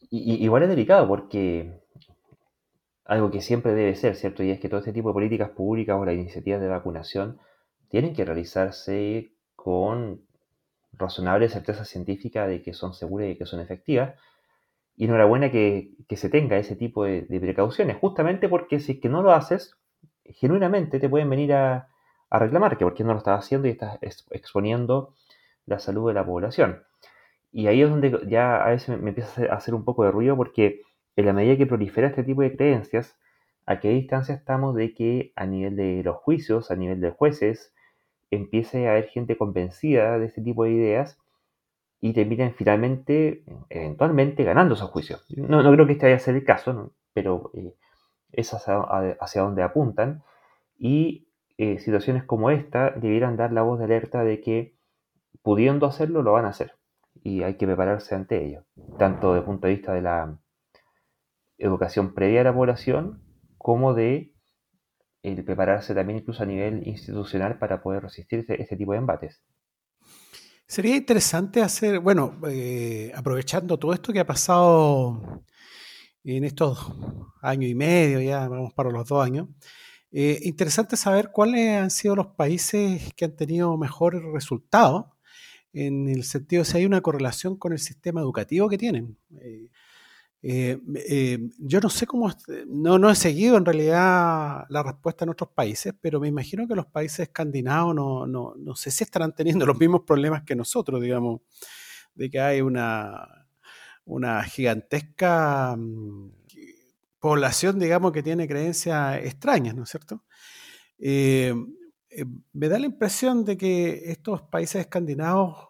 igual es delicado porque algo que siempre debe ser, ¿cierto? Y es que todo este tipo de políticas públicas o las iniciativas de vacunación tienen que realizarse con razonable certeza científica de que son seguras y que son efectivas, y enhorabuena que, que se tenga ese tipo de, precauciones, justamente porque si es que no lo haces, genuinamente te pueden venir a, reclamar que por qué no lo estás haciendo y estás exponiendo la salud de la población. Y ahí es donde ya a veces me, empieza a hacer un poco de ruido porque en la medida que prolifera este tipo de creencias, ¿a qué distancia estamos de que a nivel de los juicios, a nivel de jueces, empiece a haber gente convencida de este tipo de ideas y terminan finalmente, eventualmente, ganando esos juicios. No, no creo que este vaya a ser el caso, pero eh, es hacia, donde apuntan. Y eh, situaciones como esta debieran dar la voz de alerta de que pudiendo hacerlo, lo van a hacer. Y hay que prepararse ante ello, tanto desde el punto de vista de la educación previa a la población, como de el prepararse también incluso a nivel institucional para poder resistir este, este tipo de embates. Sería interesante hacer, bueno, eh, aprovechando todo esto que ha pasado en estos años y medio, ya vamos para los dos años, eh, interesante saber cuáles han sido los países que han tenido mejores resultados, en el sentido de si hay una correlación con el sistema educativo que tienen. Eh, eh, eh, yo no sé cómo, no, no he seguido en realidad la respuesta en otros países, pero me imagino que los países escandinavos no, no, no sé si estarán teniendo los mismos problemas que nosotros, digamos, de que hay una, una gigantesca mm, población, digamos, que tiene creencias extrañas, ¿no es cierto? Eh, me da la impresión de que estos países escandinavos,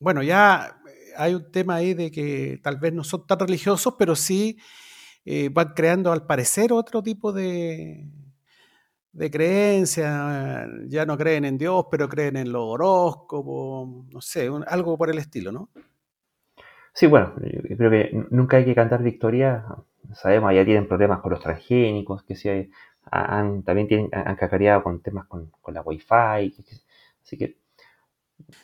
bueno, ya hay un tema ahí de que tal vez no son tan religiosos, pero sí eh, van creando al parecer otro tipo de, de creencia, ya no creen en Dios, pero creen en los horóscopos, no sé, algo por el estilo, ¿no? Sí, bueno, creo que nunca hay que cantar victoria. Sabemos, ya tienen problemas con los transgénicos, que hay, han, también tienen, han cacareado con temas con, con la Wi-Fi. Así que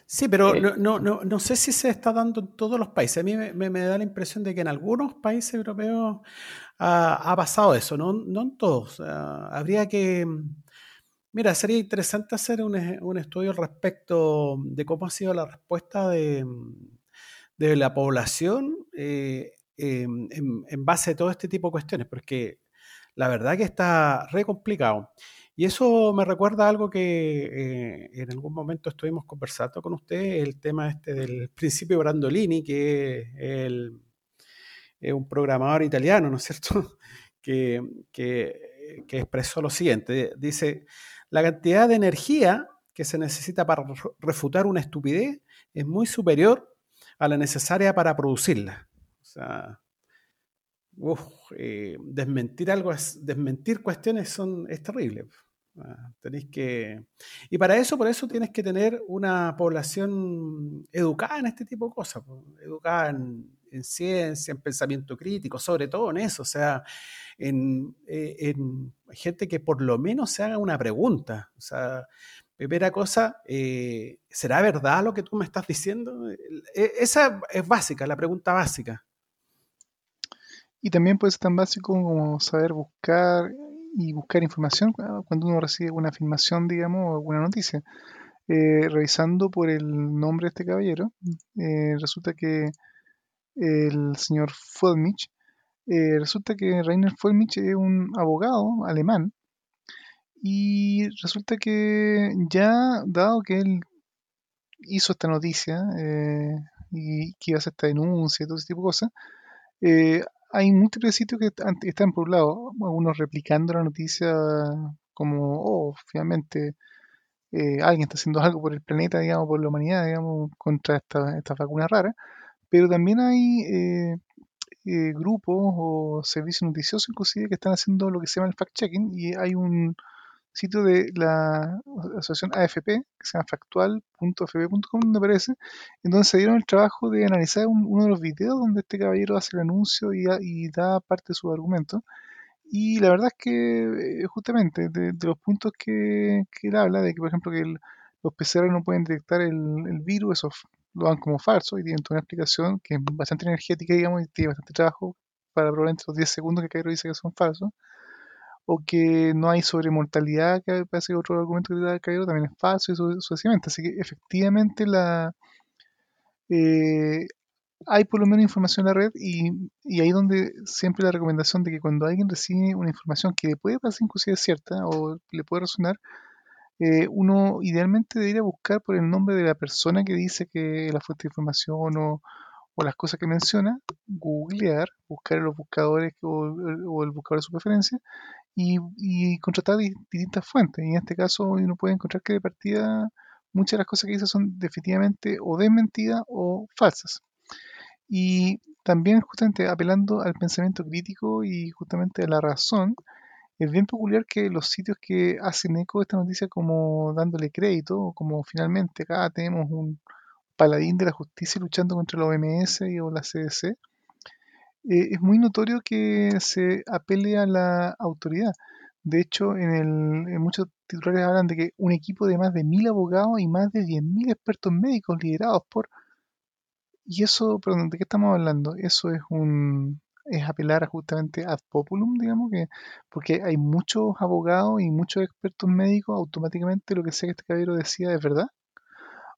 Sí, pero eh, no, no, no, sé si se está dando en todos los países. A mí me, me, da la impresión de que en algunos países europeos ha, pasado eso, no, no en todos. habría que... Mira, sería interesante hacer un, un, estudio respecto de cómo ha sido la respuesta de, de la población eh, en, en, base a todo este tipo de cuestiones, porque la verdad que está re complicado. Y eso me recuerda algo que eh, en algún momento estuvimos conversando con usted, el tema este del principio Brandolini, que es, un programador italiano, ¿no es cierto?, que, que, expresó lo siguiente. Dice, la cantidad de energía que se necesita para refutar una estupidez es muy superior a la necesaria para producirla. O sea, eh, desmentir algo, es, desmentir cuestiones son, es terrible. Ah, tenéis que. Y para eso, por eso tienes que tener una población educada en este tipo de cosas, educada en, ciencia, en pensamiento crítico, sobre todo en eso, o sea, en, eh, gente que por lo menos se haga una pregunta. O sea, primera cosa, eh, ¿será verdad lo que tú me estás diciendo? E, esa es básica, la pregunta básica. Y también puede ser tan básico como saber buscar y buscar información cuando uno recibe una afirmación, digamos, o alguna noticia. Eh, revisando por el nombre de este caballero, eh, resulta que el señor Fulmich, eh, resulta que Rainer Fulmich es un abogado alemán y resulta que ya, dado que él hizo esta noticia y que iba a hacer esta denuncia y todo ese tipo de cosas, hay múltiples sitios que están por un lado, algunos replicando la noticia como, oh, finalmente eh, alguien está haciendo algo por el planeta, digamos, por la humanidad, digamos, contra esta, esta vacuna rara, pero también hay eh, eh, grupos o servicios noticiosos inclusive que están haciendo lo que se llama el fact-checking y hay un sitio de la asociación AFP, que se llama factual.fp.com, donde aparece, en donde se dieron el trabajo de analizar uno de los videos donde este caballero hace el anuncio y, da parte de su argumento. Y la verdad es que, eh, justamente, de, los puntos que, él habla, de que, por ejemplo, que los PCR no pueden detectar el, virus, eso lo dan como falso y tienen toda una explicación que es bastante energética, digamos, y tiene bastante trabajo para probablemente los 10 segundos que Cairo dice que son falsos o que no hay sobremortalidad, que parece que otro argumento que da Cairo también es falso y sucesivamente. Así que efectivamente la eh, hay por lo menos información en la red y, y, ahí donde siempre la recomendación de que cuando alguien recibe una información que le puede parecer inclusive cierta o le puede resonar, eh, uno idealmente debería buscar por el nombre de la persona que dice que la fuente de información o, o las cosas que menciona, googlear, buscar en los buscadores o, o el buscador de su preferencia y, contratar distintas fuentes. Y en este caso uno puede encontrar que de partida muchas de las cosas que dice son definitivamente o desmentidas o falsas. Y también justamente apelando al pensamiento crítico y justamente a la razón, es bien peculiar que los sitios que hacen eco de esta noticia como dándole crédito, o como finalmente acá tenemos un paladín de la justicia luchando contra la OMS o la CDC, eh, es muy notorio que se apele a la autoridad. De hecho, en, el, muchos titulares hablan de que un equipo de más de mil abogados y más de 10.000 expertos médicos liderados por... Y eso, perdón, ¿de qué estamos hablando? Eso es un es apelar justamente ad populum, digamos, que porque hay muchos abogados y muchos expertos médicos, automáticamente lo que sea que este caballero decía es verdad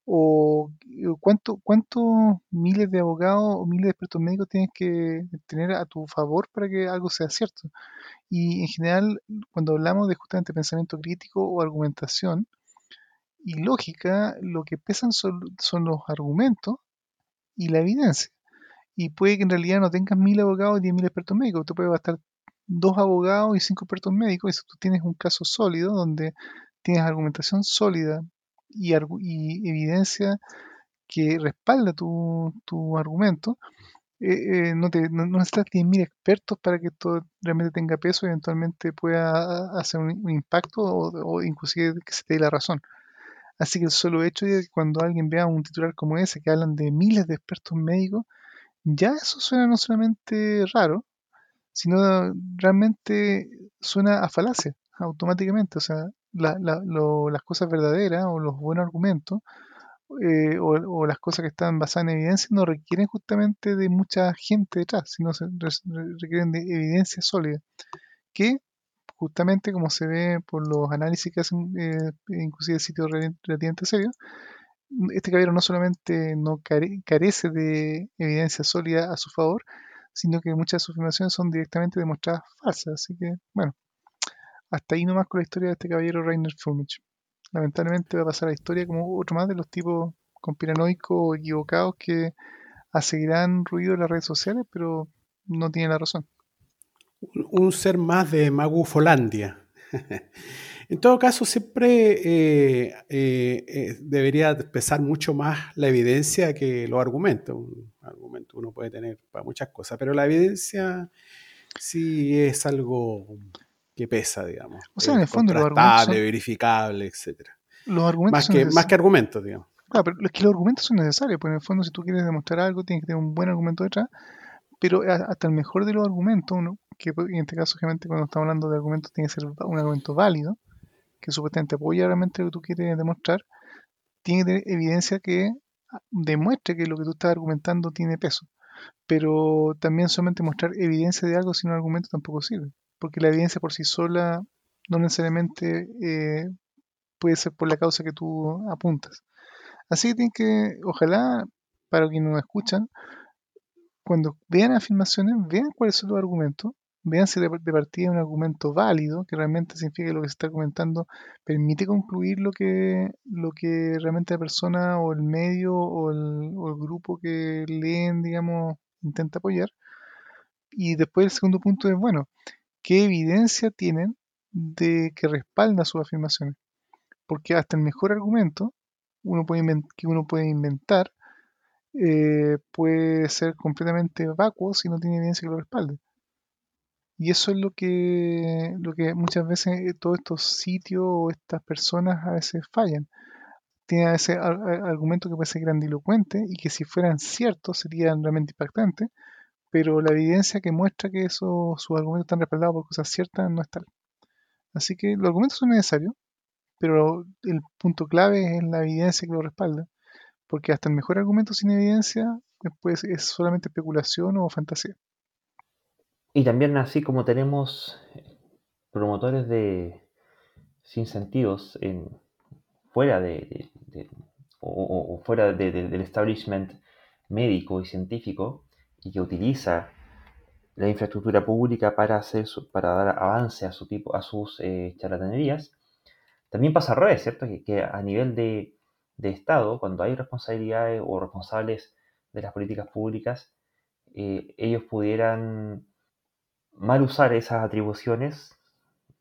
o cuánto, cuántos miles de abogados o miles de expertos médicos tienes que tener a tu favor para que algo sea cierto. Y en general, cuando hablamos de justamente pensamiento crítico o argumentación y lógica, lo que pesan son, los argumentos y la evidencia. Y puede que en realidad no tengas mil abogados y diez mil expertos médicos. Tú puedes bastar dos abogados y cinco expertos médicos y si tú tienes un caso sólido donde tienes argumentación sólida y, evidencia que respalda tu, argumento, eh, eh, no, te, no, necesitas 10.000 expertos para que esto realmente tenga peso eventualmente pueda hacer un, impacto o, inclusive que se te dé la razón. Así que el solo hecho de que cuando alguien vea un titular como ese, que hablan de miles de expertos médicos, ya eso suena no solamente raro, sino realmente suena a falacia. automáticamente. O sea, la- la- lo- las cosas verdaderas o los buenos argumentos eh, o, las cosas que están basadas en evidencia no requieren justamente de mucha gente detrás, sino se re- requieren de evidencia sólida, que justamente como se ve por los análisis que hacen eh, inclusive sitios re- relativamente serios, este caballero no solamente no care- carece de evidencia sólida a su favor, sino que muchas de sus afirmaciones son directamente demostradas falsas. Así que, bueno, hasta ahí nomás con la historia de este caballero Rainer Fulmich. Lamentablemente va a pasar a la historia como otro más de los tipos conspiranoicos o equivocados que seguirán ruido en las redes sociales, pero no tienen la razón. Un, un ser más de Magufolandia. en todo caso, siempre eh, eh, eh, debería pesar mucho más la evidencia que los argumentos. Un argumento uno puede tener para muchas cosas, pero la evidencia sí es algo que pesa, digamos. O sea, en el Es fondo los argumentos son- verificable, etcétera. Los argumentos Más son que, más que argumentos, digamos. Claro, pero es que los argumentos son necesarios, porque en el fondo si tú quieres demostrar algo tienes que tener un buen argumento detrás, pero hasta el mejor de los argumentos, uno, que en este caso obviamente cuando estamos hablando de argumentos tiene que ser un argumento válido, que supuestamente apoya realmente lo que tú quieres demostrar, tiene que tener evidencia que demuestre que lo que tú estás argumentando tiene peso. Pero también solamente mostrar evidencia de algo sin un argumento tampoco sirve, porque la evidencia por sí sola no necesariamente eh, puede ser por la causa que tú apuntas. Así que tienen que, ojalá, para quienes nos escuchan, cuando vean afirmaciones, vean cuáles son los argumentos, vean si de, partida es un argumento válido, que realmente significa que lo que se está comentando permite concluir lo que, lo que realmente la persona o el medio o el, o el grupo que leen, digamos, intenta apoyar. Y después el segundo punto es, bueno, ¿qué evidencia tienen de que respalda sus afirmaciones? Porque hasta el mejor argumento uno puede que uno puede inventar eh, puede ser completamente vacuo si no tiene evidencia que lo respalde. Y eso es lo que, lo que muchas veces eh, todos estos sitios o estas personas a veces fallan. Tienen a veces ar- ar- argumentos que pueden ser grandilocuentes y que si fueran ciertos serían realmente impactantes, pero la evidencia que muestra que esos, sus argumentos están respaldados por cosas ciertas no es tal. Así que los argumentos son necesarios, pero el punto clave es la evidencia que lo respalda, porque hasta el mejor argumento sin evidencia pues, es solamente especulación o fantasía. Y también así como tenemos promotores de sin sentidos en, fuera de, o, fuera de- de- del establishment médico y científico y que utiliza la infraestructura pública para hacer para dar avance a su tipo a sus eh, charlatanerías también pasa al revés cierto que, que a nivel de, de estado cuando hay responsabilidades o responsables de las políticas públicas eh, ellos pudieran mal usar esas atribuciones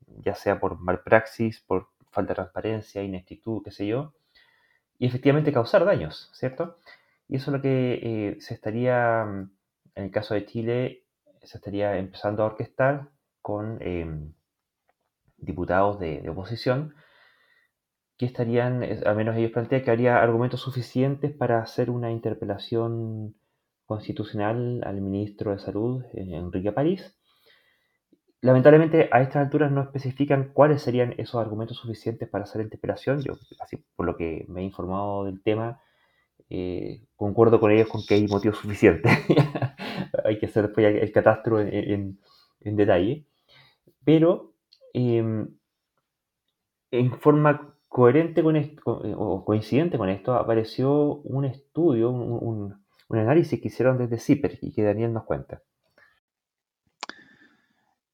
ya sea por malpraxis, por falta de transparencia, ineptitud, qué sé yo, y efectivamente causar daños, ¿cierto? Y eso es lo que eh, se estaría, mm, en el caso de Chile, se estaría empezando a orquestar con eh, diputados de, oposición que estarían, al menos ellos plantean que habría argumentos suficientes para hacer una interpelación constitucional al ministro de Salud, eh, Enrique París, Lamentablemente a estas alturas no especifican cuáles serían esos argumentos suficientes para hacer la interpelación. Yo, así por lo que me he informado del tema, eh, concuerdo con ellos con que hay motivos suficientes. hay que hacer después el catastro en, detalle. Pero eh, en forma coherente con esto, o coincidente con esto, apareció un estudio, un análisis que hicieron desde CIPER y que Daniel nos cuenta.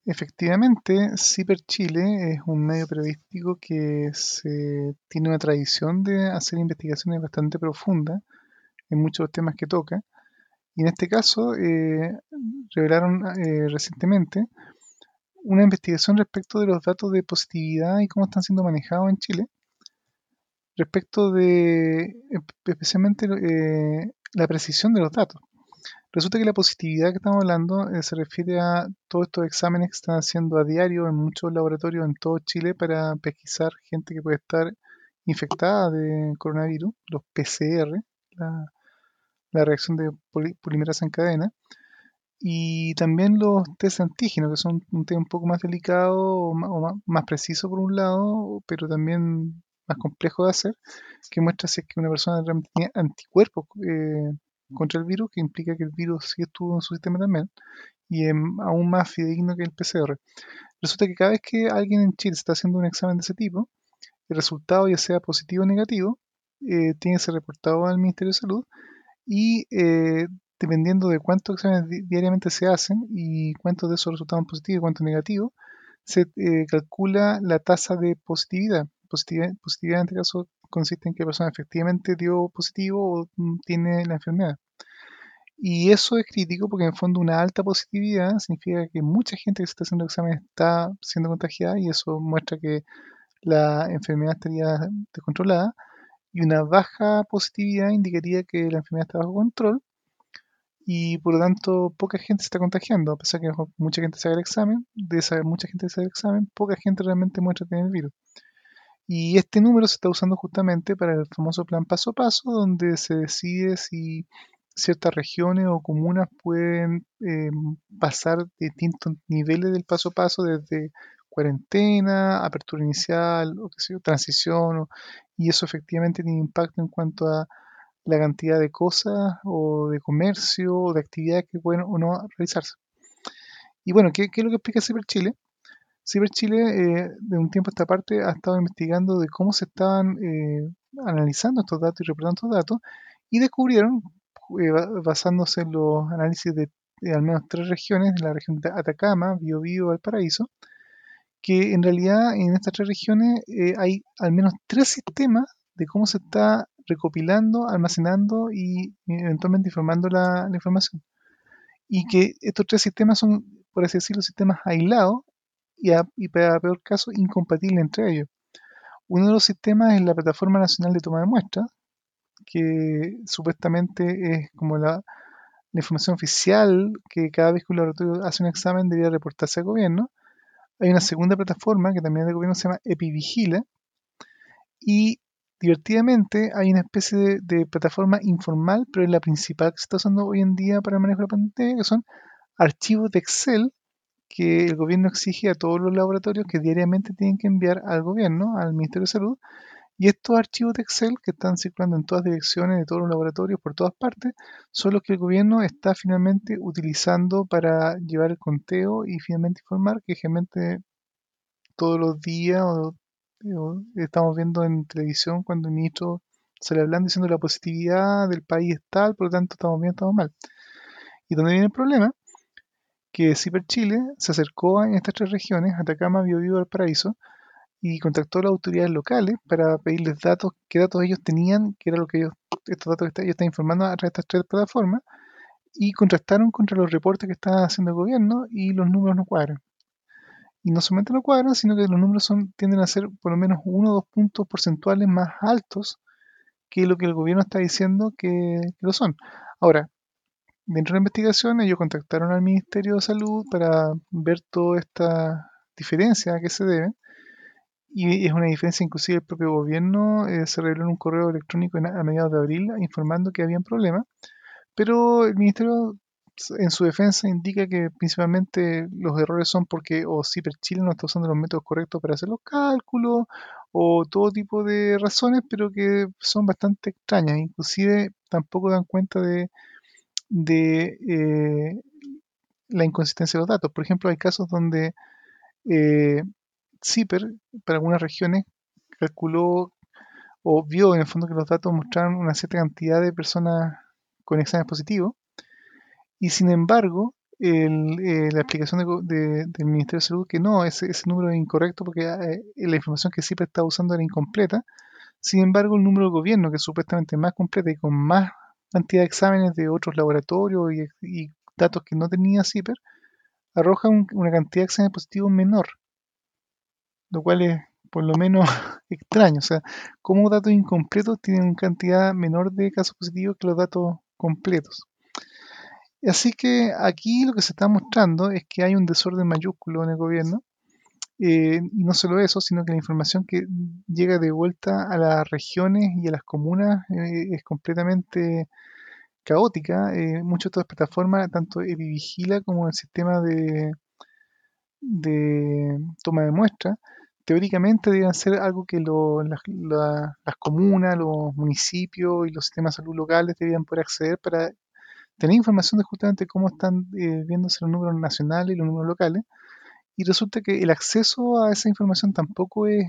Efectivamente, Ciper Chile es un medio periodístico que se, tiene una tradición de hacer investigaciones bastante profundas en muchos temas que toca. Y en este caso eh, revelaron eh, recientemente una investigación respecto de los datos de positividad y cómo están siendo manejados en Chile, respecto de especialmente eh, la precisión de los datos. Resulta que la positividad que estamos hablando eh, se refiere a todos estos exámenes que están haciendo a diario en muchos laboratorios en todo Chile para pesquisar gente que puede estar infectada de coronavirus, los PCR, la, la reacción de poli- polimerasa en cadena. y también los test antígenos, que son un tema un poco más delicado o más, más, preciso por un lado, pero también más complejo de hacer, que muestra si es que una persona realmente tiene anticuerpos eh, contra el virus, que implica que el virus sí estuvo en su sistema también, y es aún más fidedigno que el PCR. Resulta que cada vez que alguien en Chile está haciendo un examen de ese tipo, el resultado, ya sea positivo o negativo, eh, tiene que ser reportado al Ministerio de Salud y eh, dependiendo de cuántos exámenes diariamente se hacen y cuántos de esos resultados positivos y cuántos negativos, se eh, calcula la tasa de positividad. positividad. Positividad en este caso consiste en que la persona efectivamente dio positivo o mm, tiene la enfermedad. Y eso es crítico porque en el fondo una alta positividad significa que mucha gente que se está haciendo exámenes está siendo contagiada y eso muestra que la enfermedad estaría descontrolada. Y una baja positividad indicaría que la enfermedad está bajo control y por lo tanto poca gente se está contagiando, a pesar que mucha gente se haga el examen, de esa mucha gente se haga el examen, poca gente realmente muestra tener el virus. Y este número se está usando justamente para el famoso plan paso a paso, donde se decide si ciertas regiones o comunas pueden eh, pasar distintos niveles del paso a paso, desde cuarentena, apertura inicial, o qué sé yo, transición, y eso efectivamente tiene impacto en cuanto a la cantidad de cosas o de comercio o de actividades que pueden o no realizarse. Y bueno, ¿qué, es lo que explica Cyber Chile? Cyber Chile, eh, de un tiempo a esta parte, ha estado investigando de cómo se estaban eh, analizando estos datos y reportando estos datos y descubrieron, eh, basándose en los análisis de, al menos tres regiones, la región de Atacama, Biobío, Valparaíso, que en realidad en estas tres regiones hay al menos tres sistemas de cómo se está recopilando, almacenando y eventualmente informando la, información. Y que estos tres sistemas son, por así decirlo, sistemas aislados y, y para peor caso incompatibles entre ellos. Uno de los sistemas es la Plataforma Nacional de Toma de Muestras, que supuestamente es como la, información oficial que cada vez que un laboratorio hace un examen debería reportarse al gobierno. Hay una segunda plataforma que también es de gobierno, se llama Epivigila, y divertidamente hay una especie de, plataforma informal, pero es la principal que se está usando hoy en día para el manejo de la pandemia, que son archivos de Excel que el gobierno exige a todos los laboratorios que diariamente tienen que enviar al gobierno, al Ministerio de Salud. Y estos archivos de Excel que están circulando en todas direcciones de todos los laboratorios por todas partes son los que el gobierno está finalmente utilizando para llevar el conteo y finalmente informar que generalmente todos los días o estamos viendo en televisión cuando el ministro sale hablando diciendo la positividad del país es tal, por lo tanto estamos bien, estamos mal. Y donde viene el problema, que Ciper Chile se acercó en estas tres regiones, Atacama, Biobío Valparaíso, y contactó a las autoridades locales para pedirles datos, qué datos ellos tenían, qué era lo que ellos, estos datos que ellos están informando a través de estas tres plataformas, y contrastaron contra los reportes que estaba haciendo el gobierno y los números no cuadran. Y no solamente no cuadran, sino que los números son, tienden a ser por lo menos uno o dos puntos porcentuales más altos que lo que el gobierno está diciendo que, lo son. Ahora, dentro de la investigación ellos contactaron al Ministerio de Salud para ver toda esta diferencia a qué se debe. Y es una diferencia, inclusive el propio gobierno eh, se reveló en un correo electrónico a mediados de abril informando que había un problema. Pero el Ministerio en su defensa indica que principalmente los errores son porque o Ciper Chile no está usando los métodos correctos para hacer los cálculos o todo tipo de razones, pero que son bastante extrañas. Inclusive tampoco dan cuenta de, de eh, la inconsistencia de los datos. Por ejemplo, hay casos donde eh, para algunas regiones, calculó o vio en el fondo que los datos mostraron una cierta cantidad de personas con exámenes positivos y sin embargo, eh, la explicación del Ministerio de Salud que no, ese, número es incorrecto porque eh, la información que CIPER estaba usando era incompleta. Sin embargo, el número del gobierno, que es supuestamente más completo y con más cantidad de exámenes de otros laboratorios y, datos que no tenía CIPER, arroja una cantidad de exámenes positivos menor. Lo cual es por lo menos extraño. O sea, como datos incompletos tienen una cantidad menor de casos positivos que los datos completos. Así que aquí lo que se está mostrando es que hay un desorden mayúsculo en el gobierno. Eh, y no solo eso, sino que la información que llega de vuelta a las regiones y a las comunas eh, es completamente caótica, eh, muchas de estas plataformas, tanto Epivigila como el sistema de, de toma de muestra, teóricamente deben ser algo que lo- la- las comunas, los municipios y los sistemas de salud locales debían poder acceder para tener información de justamente cómo están eh, viéndose los números nacionales y los números locales. Y resulta que el acceso a esa información tampoco es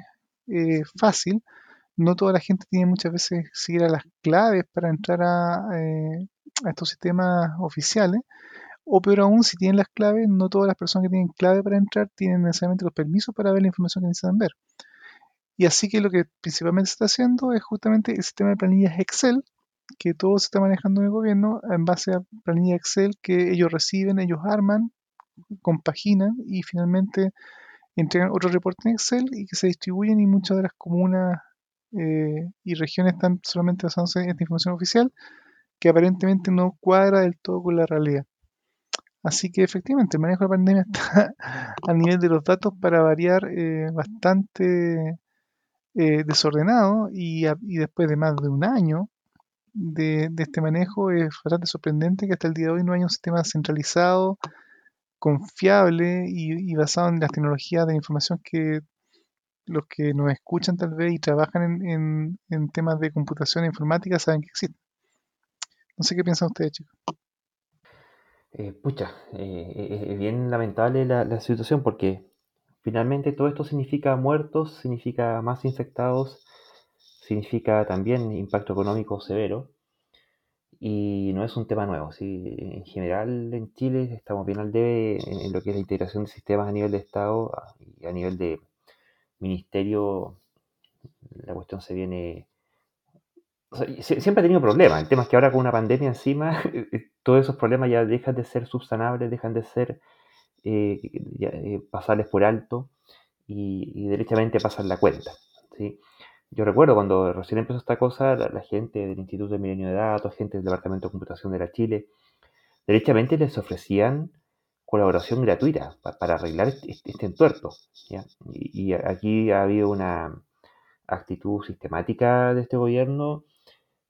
eh, fácil. No toda la gente tiene muchas veces siquiera las claves para entrar a, eh, a estos sistemas oficiales. O peor aún, si tienen las claves, no todas las personas que tienen clave para entrar tienen necesariamente los permisos para ver la información que necesitan ver. Y así que lo que principalmente se está haciendo es justamente el sistema de planillas Excel, que todo se está manejando en el gobierno en base a planillas Excel que ellos reciben, ellos arman, compaginan y finalmente entregan otro reporte en Excel y que se distribuyen y muchas de las comunas eh, y regiones están solamente basándose en esta información oficial que aparentemente no cuadra del todo con la realidad. Así que efectivamente el manejo de la pandemia está a nivel de los datos para variar eh, bastante eh, desordenado y, después de más de un año de, este manejo es bastante sorprendente que hasta el día de hoy no haya un sistema centralizado, confiable y, y basado en las tecnologías de información que los que nos escuchan tal vez y trabajan en, en- en temas de computación e informática saben que existe. No sé qué piensan ustedes, chicos. Eh, pucha, eh, eh, es bien lamentable la, situación porque finalmente todo esto significa muertos, significa más infectados, significa también impacto económico severo y no es un tema nuevo. ¿sí? En general en Chile estamos bien al debe en, lo que es la integración de sistemas a nivel de Estado y a nivel de ministerio. La cuestión se viene siempre ha tenido problemas. El tema es que ahora con una pandemia encima, todos esos problemas ya dejan de ser subsanables, dejan de ser eh, eh, pasarles por alto y, derechamente pasan la cuenta. ¿sí? Yo recuerdo cuando recién empezó esta cosa, la, gente del Instituto de Milenio de Datos, gente del Departamento de Computación de la Chile, derechamente les ofrecían colaboración gratuita pa- para arreglar este, este entuerto. ¿ya? Y, y aquí ha habido una actitud sistemática de este gobierno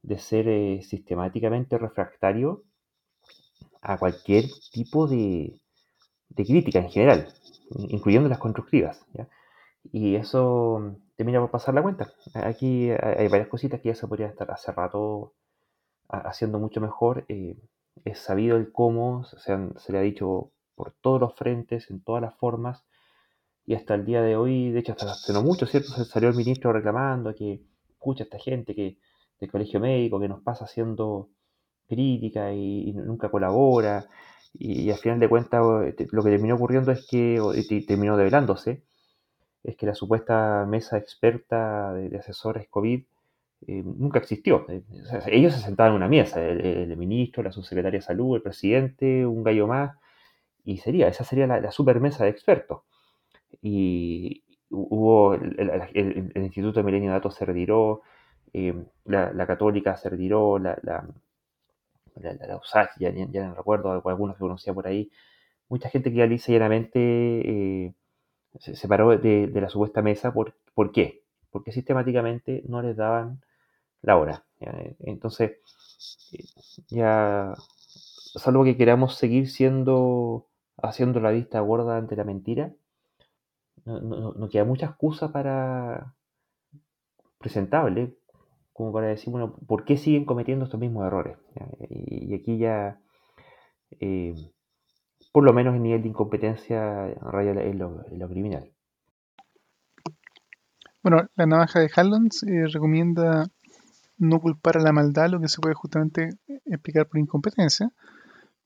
de ser eh, sistemáticamente refractario a cualquier tipo de, de crítica en general, incluyendo las constructivas. Y eso termina por pasar la cuenta. Aquí hay varias cositas que ya se podría estar hace rato ha- haciendo mucho mejor. eh, es sabido el cómo, se, le ha dicho por todos los frentes, en todas las formas, y hasta el día de hoy, de hecho, hasta hace no mucho, ¿cierto? Se salió el ministro reclamando que escucha esta gente que del colegio médico que nos pasa haciendo crítica y, nunca colabora. Y, al final de cuentas, lo que terminó ocurriendo es que, o, y te- terminó develándose, es que la supuesta mesa experta de, asesores COVID eh, nunca existió. Eh, ellos se sentaban en una mesa, el, ministro, la subsecretaria de salud, el presidente, un gallo más, y sería, esa sería la, la super mesa de expertos. Y hubo, el- el Instituto de Milenio de Datos se retiró, eh, la, la Católica se la, la, la, ya, ya- ya no recuerdo, algunos que conocía por ahí. Mucha gente que lisa llanamente eh, se separó de, de la supuesta mesa. ¿Por, ¿por qué? Porque sistemáticamente no les daban la hora. ¿ya? Entonces, eh, ya, salvo que queramos seguir siendo, haciendo la vista gorda ante la mentira, no- no- no queda mucha excusa para presentable como para decir, bueno, ¿por qué siguen cometiendo estos mismos errores? Y aquí ya, eh, por lo menos el nivel de incompetencia raya en lo, en lo criminal. Bueno, la navaja de Hallons eh, recomienda no culpar a la maldad, lo que se puede justamente explicar por incompetencia.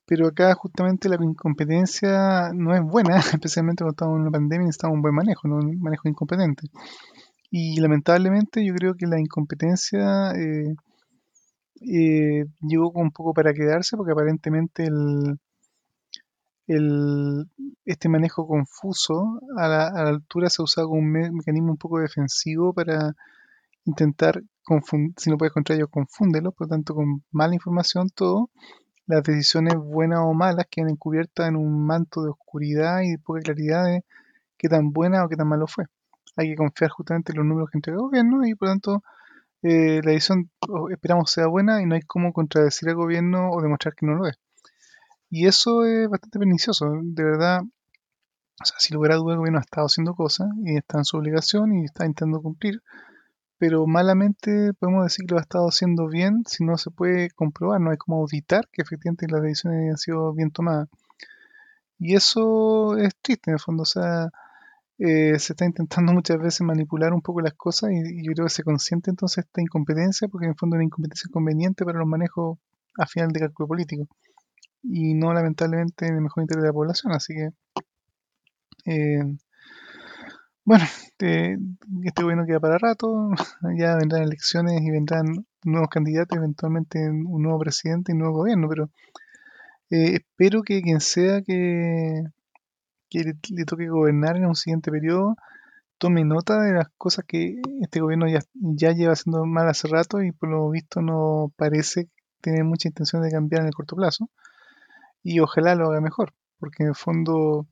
Pero acá justamente la incompetencia no es buena, especialmente cuando estamos en una pandemia y necesitamos un buen manejo, no un manejo incompetente. Y lamentablemente yo creo que la incompetencia eh, eh, llegó un poco para quedarse porque aparentemente el, el- este manejo confuso a la, a la altura se ha usado como un me- mecanismo un poco defensivo para intentar confundir, si no puedes contra ellos, confúndelo, por lo tanto con mala información todo, las decisiones buenas o malas quedan encubiertas en un manto de oscuridad y de poca claridad de qué tan buena o qué tan malo fue. Hay que confiar justamente en los números que entrega el gobierno y por tanto eh, la decisión oh, esperamos sea buena y no hay cómo contradecir al gobierno o demostrar que no lo es. Y eso es bastante pernicioso, de verdad. O sea, si hubiera duda, el gobierno ha estado haciendo cosas y está en su obligación y está intentando cumplir, pero malamente podemos decir que lo ha estado haciendo bien si no se puede comprobar, no hay como auditar que efectivamente las decisiones han sido bien tomadas. Y eso es triste en el fondo, o sea, eh, se está intentando muchas veces manipular un poco las cosas y, yo creo que se consiente entonces esta incompetencia, porque en el fondo es una incompetencia conveniente para los manejos a final de cálculo político y no lamentablemente en el mejor interés de la población, así que eh, bueno, este, gobierno queda para rato, ya vendrán elecciones y vendrán nuevos candidatos, eventualmente un nuevo presidente y un nuevo gobierno, pero eh, espero que quien sea que, que le, toque gobernar en un siguiente periodo tome nota de las cosas que este gobierno ya, lleva haciendo mal hace rato y por lo visto no parece tener mucha intención de cambiar en el corto plazo. Y ojalá lo haga mejor, porque en el fondo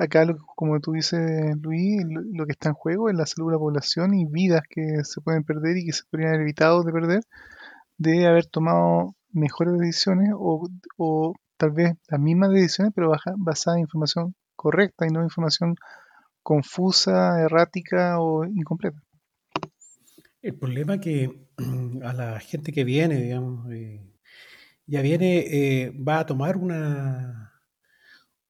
acá, como tú dices, Luis, lo, que está en juego es la salud de la población y vidas que se pueden perder y que se podrían haber evitado de perder de haber tomado mejores decisiones o, tal vez las mismas decisiones, pero basadas en información correcta y no información confusa, errática o incompleta. El problema es que a la gente que viene, digamos, eh, ya viene, eh, va a tomar una,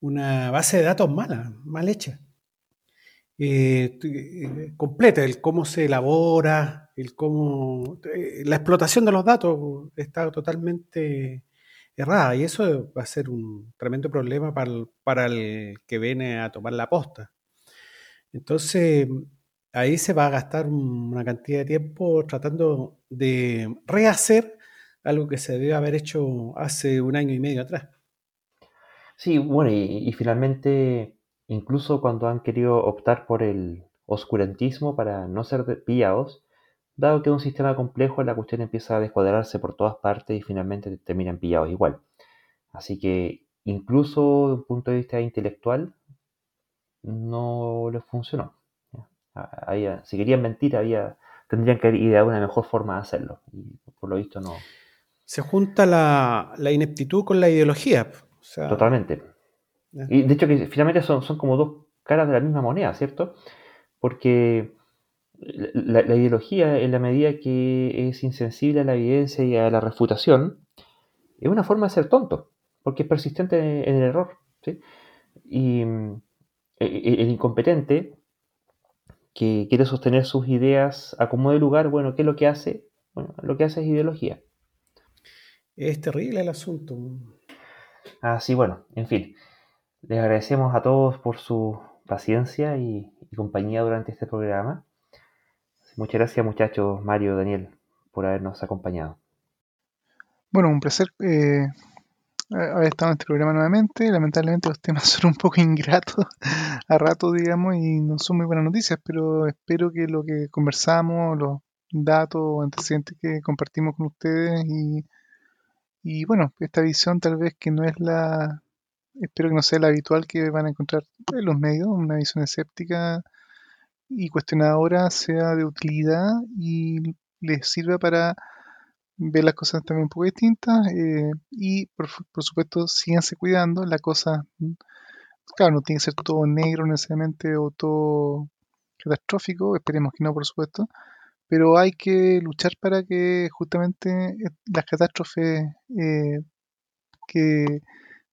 una base de datos mala, mal hecha. Eh, completa, el cómo se elabora, el cómo la explotación de los datos está totalmente y eso va a ser un tremendo problema para el, que viene a tomar la posta. Entonces, ahí se va a gastar una cantidad de tiempo tratando de rehacer algo que se debe haber hecho hace un año y medio atrás. Sí, bueno, y, finalmente, incluso cuando han querido optar por el oscurantismo para no ser pillados, dado que es un sistema complejo, la cuestión empieza a descuadrarse por todas partes y finalmente terminan pillados igual. Así que incluso desde un punto de vista intelectual, no les funcionó. si querían mentir, había, tendrían que haber ideado una mejor forma de hacerlo. Y por lo visto no. Se junta la, ineptitud con la ideología. Totalmente. Y de hecho que finalmente son, son como dos caras de la misma moneda, ¿cierto? Porque la, ideología, en la medida que es insensible a la evidencia y a la refutación, es una forma de ser tonto, porque es persistente en el error. Y mm, e, e, el, incompetente que quiere sostener sus ideas a como de lugar, bueno, ¿qué es lo que hace? Bueno, lo que hace es ideología. Es terrible el asunto. Así, bueno, en fin. Les agradecemos a todos por su paciencia y compañía durante este programa. Muchas gracias muchachos, Mario, Daniel, por habernos acompañado. Bueno, un placer eh, haber estado en este programa nuevamente. Lamentablemente los temas son un poco ingratos a rato, digamos, y no son muy buenas noticias, pero espero que lo que conversamos, los datos o antecedentes que compartimos con ustedes y, y bueno, esta visión tal vez que no es la, espero que no sea la habitual que van a encontrar en los medios, una visión escéptica y cuestionadora sea de utilidad y les sirva para ver las cosas también un poco distintas eh, y por, supuesto síganse cuidando la cosa claro no tiene que ser todo negro necesariamente o todo catastrófico esperemos que no por supuesto pero hay que luchar para que justamente las catástrofes eh, que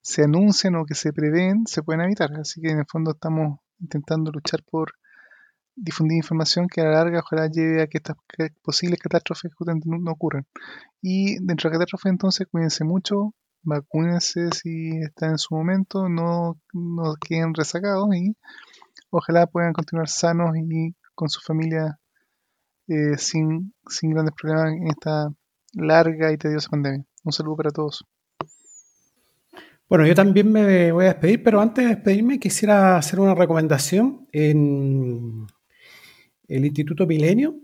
se anuncian o que se prevén se pueden evitar así que en el fondo estamos intentando luchar por difundir información que a la larga ojalá lleve a que estas posibles catástrofes no, ocurran. Y dentro de la catástrofe entonces cuídense mucho, vacúnense si están en su momento, no, no queden rezagados y ojalá puedan continuar sanos y con su familia eh, sin, sin grandes problemas en esta larga y tediosa pandemia. Un saludo para todos. Bueno, yo también me voy a despedir, pero antes de despedirme quisiera hacer una recomendación. En, el Instituto Milenio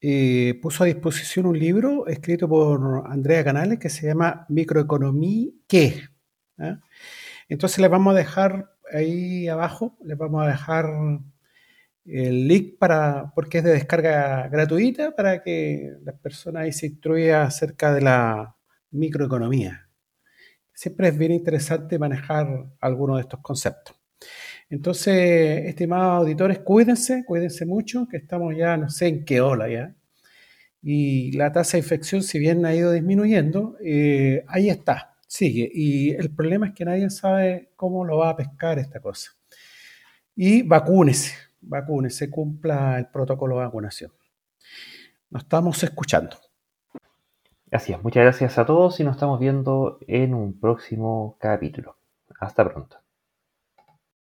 eh, puso a disposición un libro escrito por Andrea Canales que se llama Microeconomía ¿qué? ¿Ah? Entonces les vamos a dejar ahí abajo, les vamos a dejar el link para, porque es de descarga gratuita para que las personas ahí se instruyan acerca de la microeconomía. Siempre es bien interesante manejar algunos de estos conceptos. Entonces, estimados auditores, cuídense, cuídense mucho, que estamos ya no sé en qué ola ya. Y la tasa de infección, si bien ha ido disminuyendo, eh, ahí está, sigue. Y el problema es que nadie sabe cómo lo va a pescar esta cosa. Y vacúnese, vacúnese, cumpla el protocolo de vacunación. Nos estamos escuchando. Así es, muchas gracias a todos y nos estamos viendo en un próximo capítulo. Hasta pronto.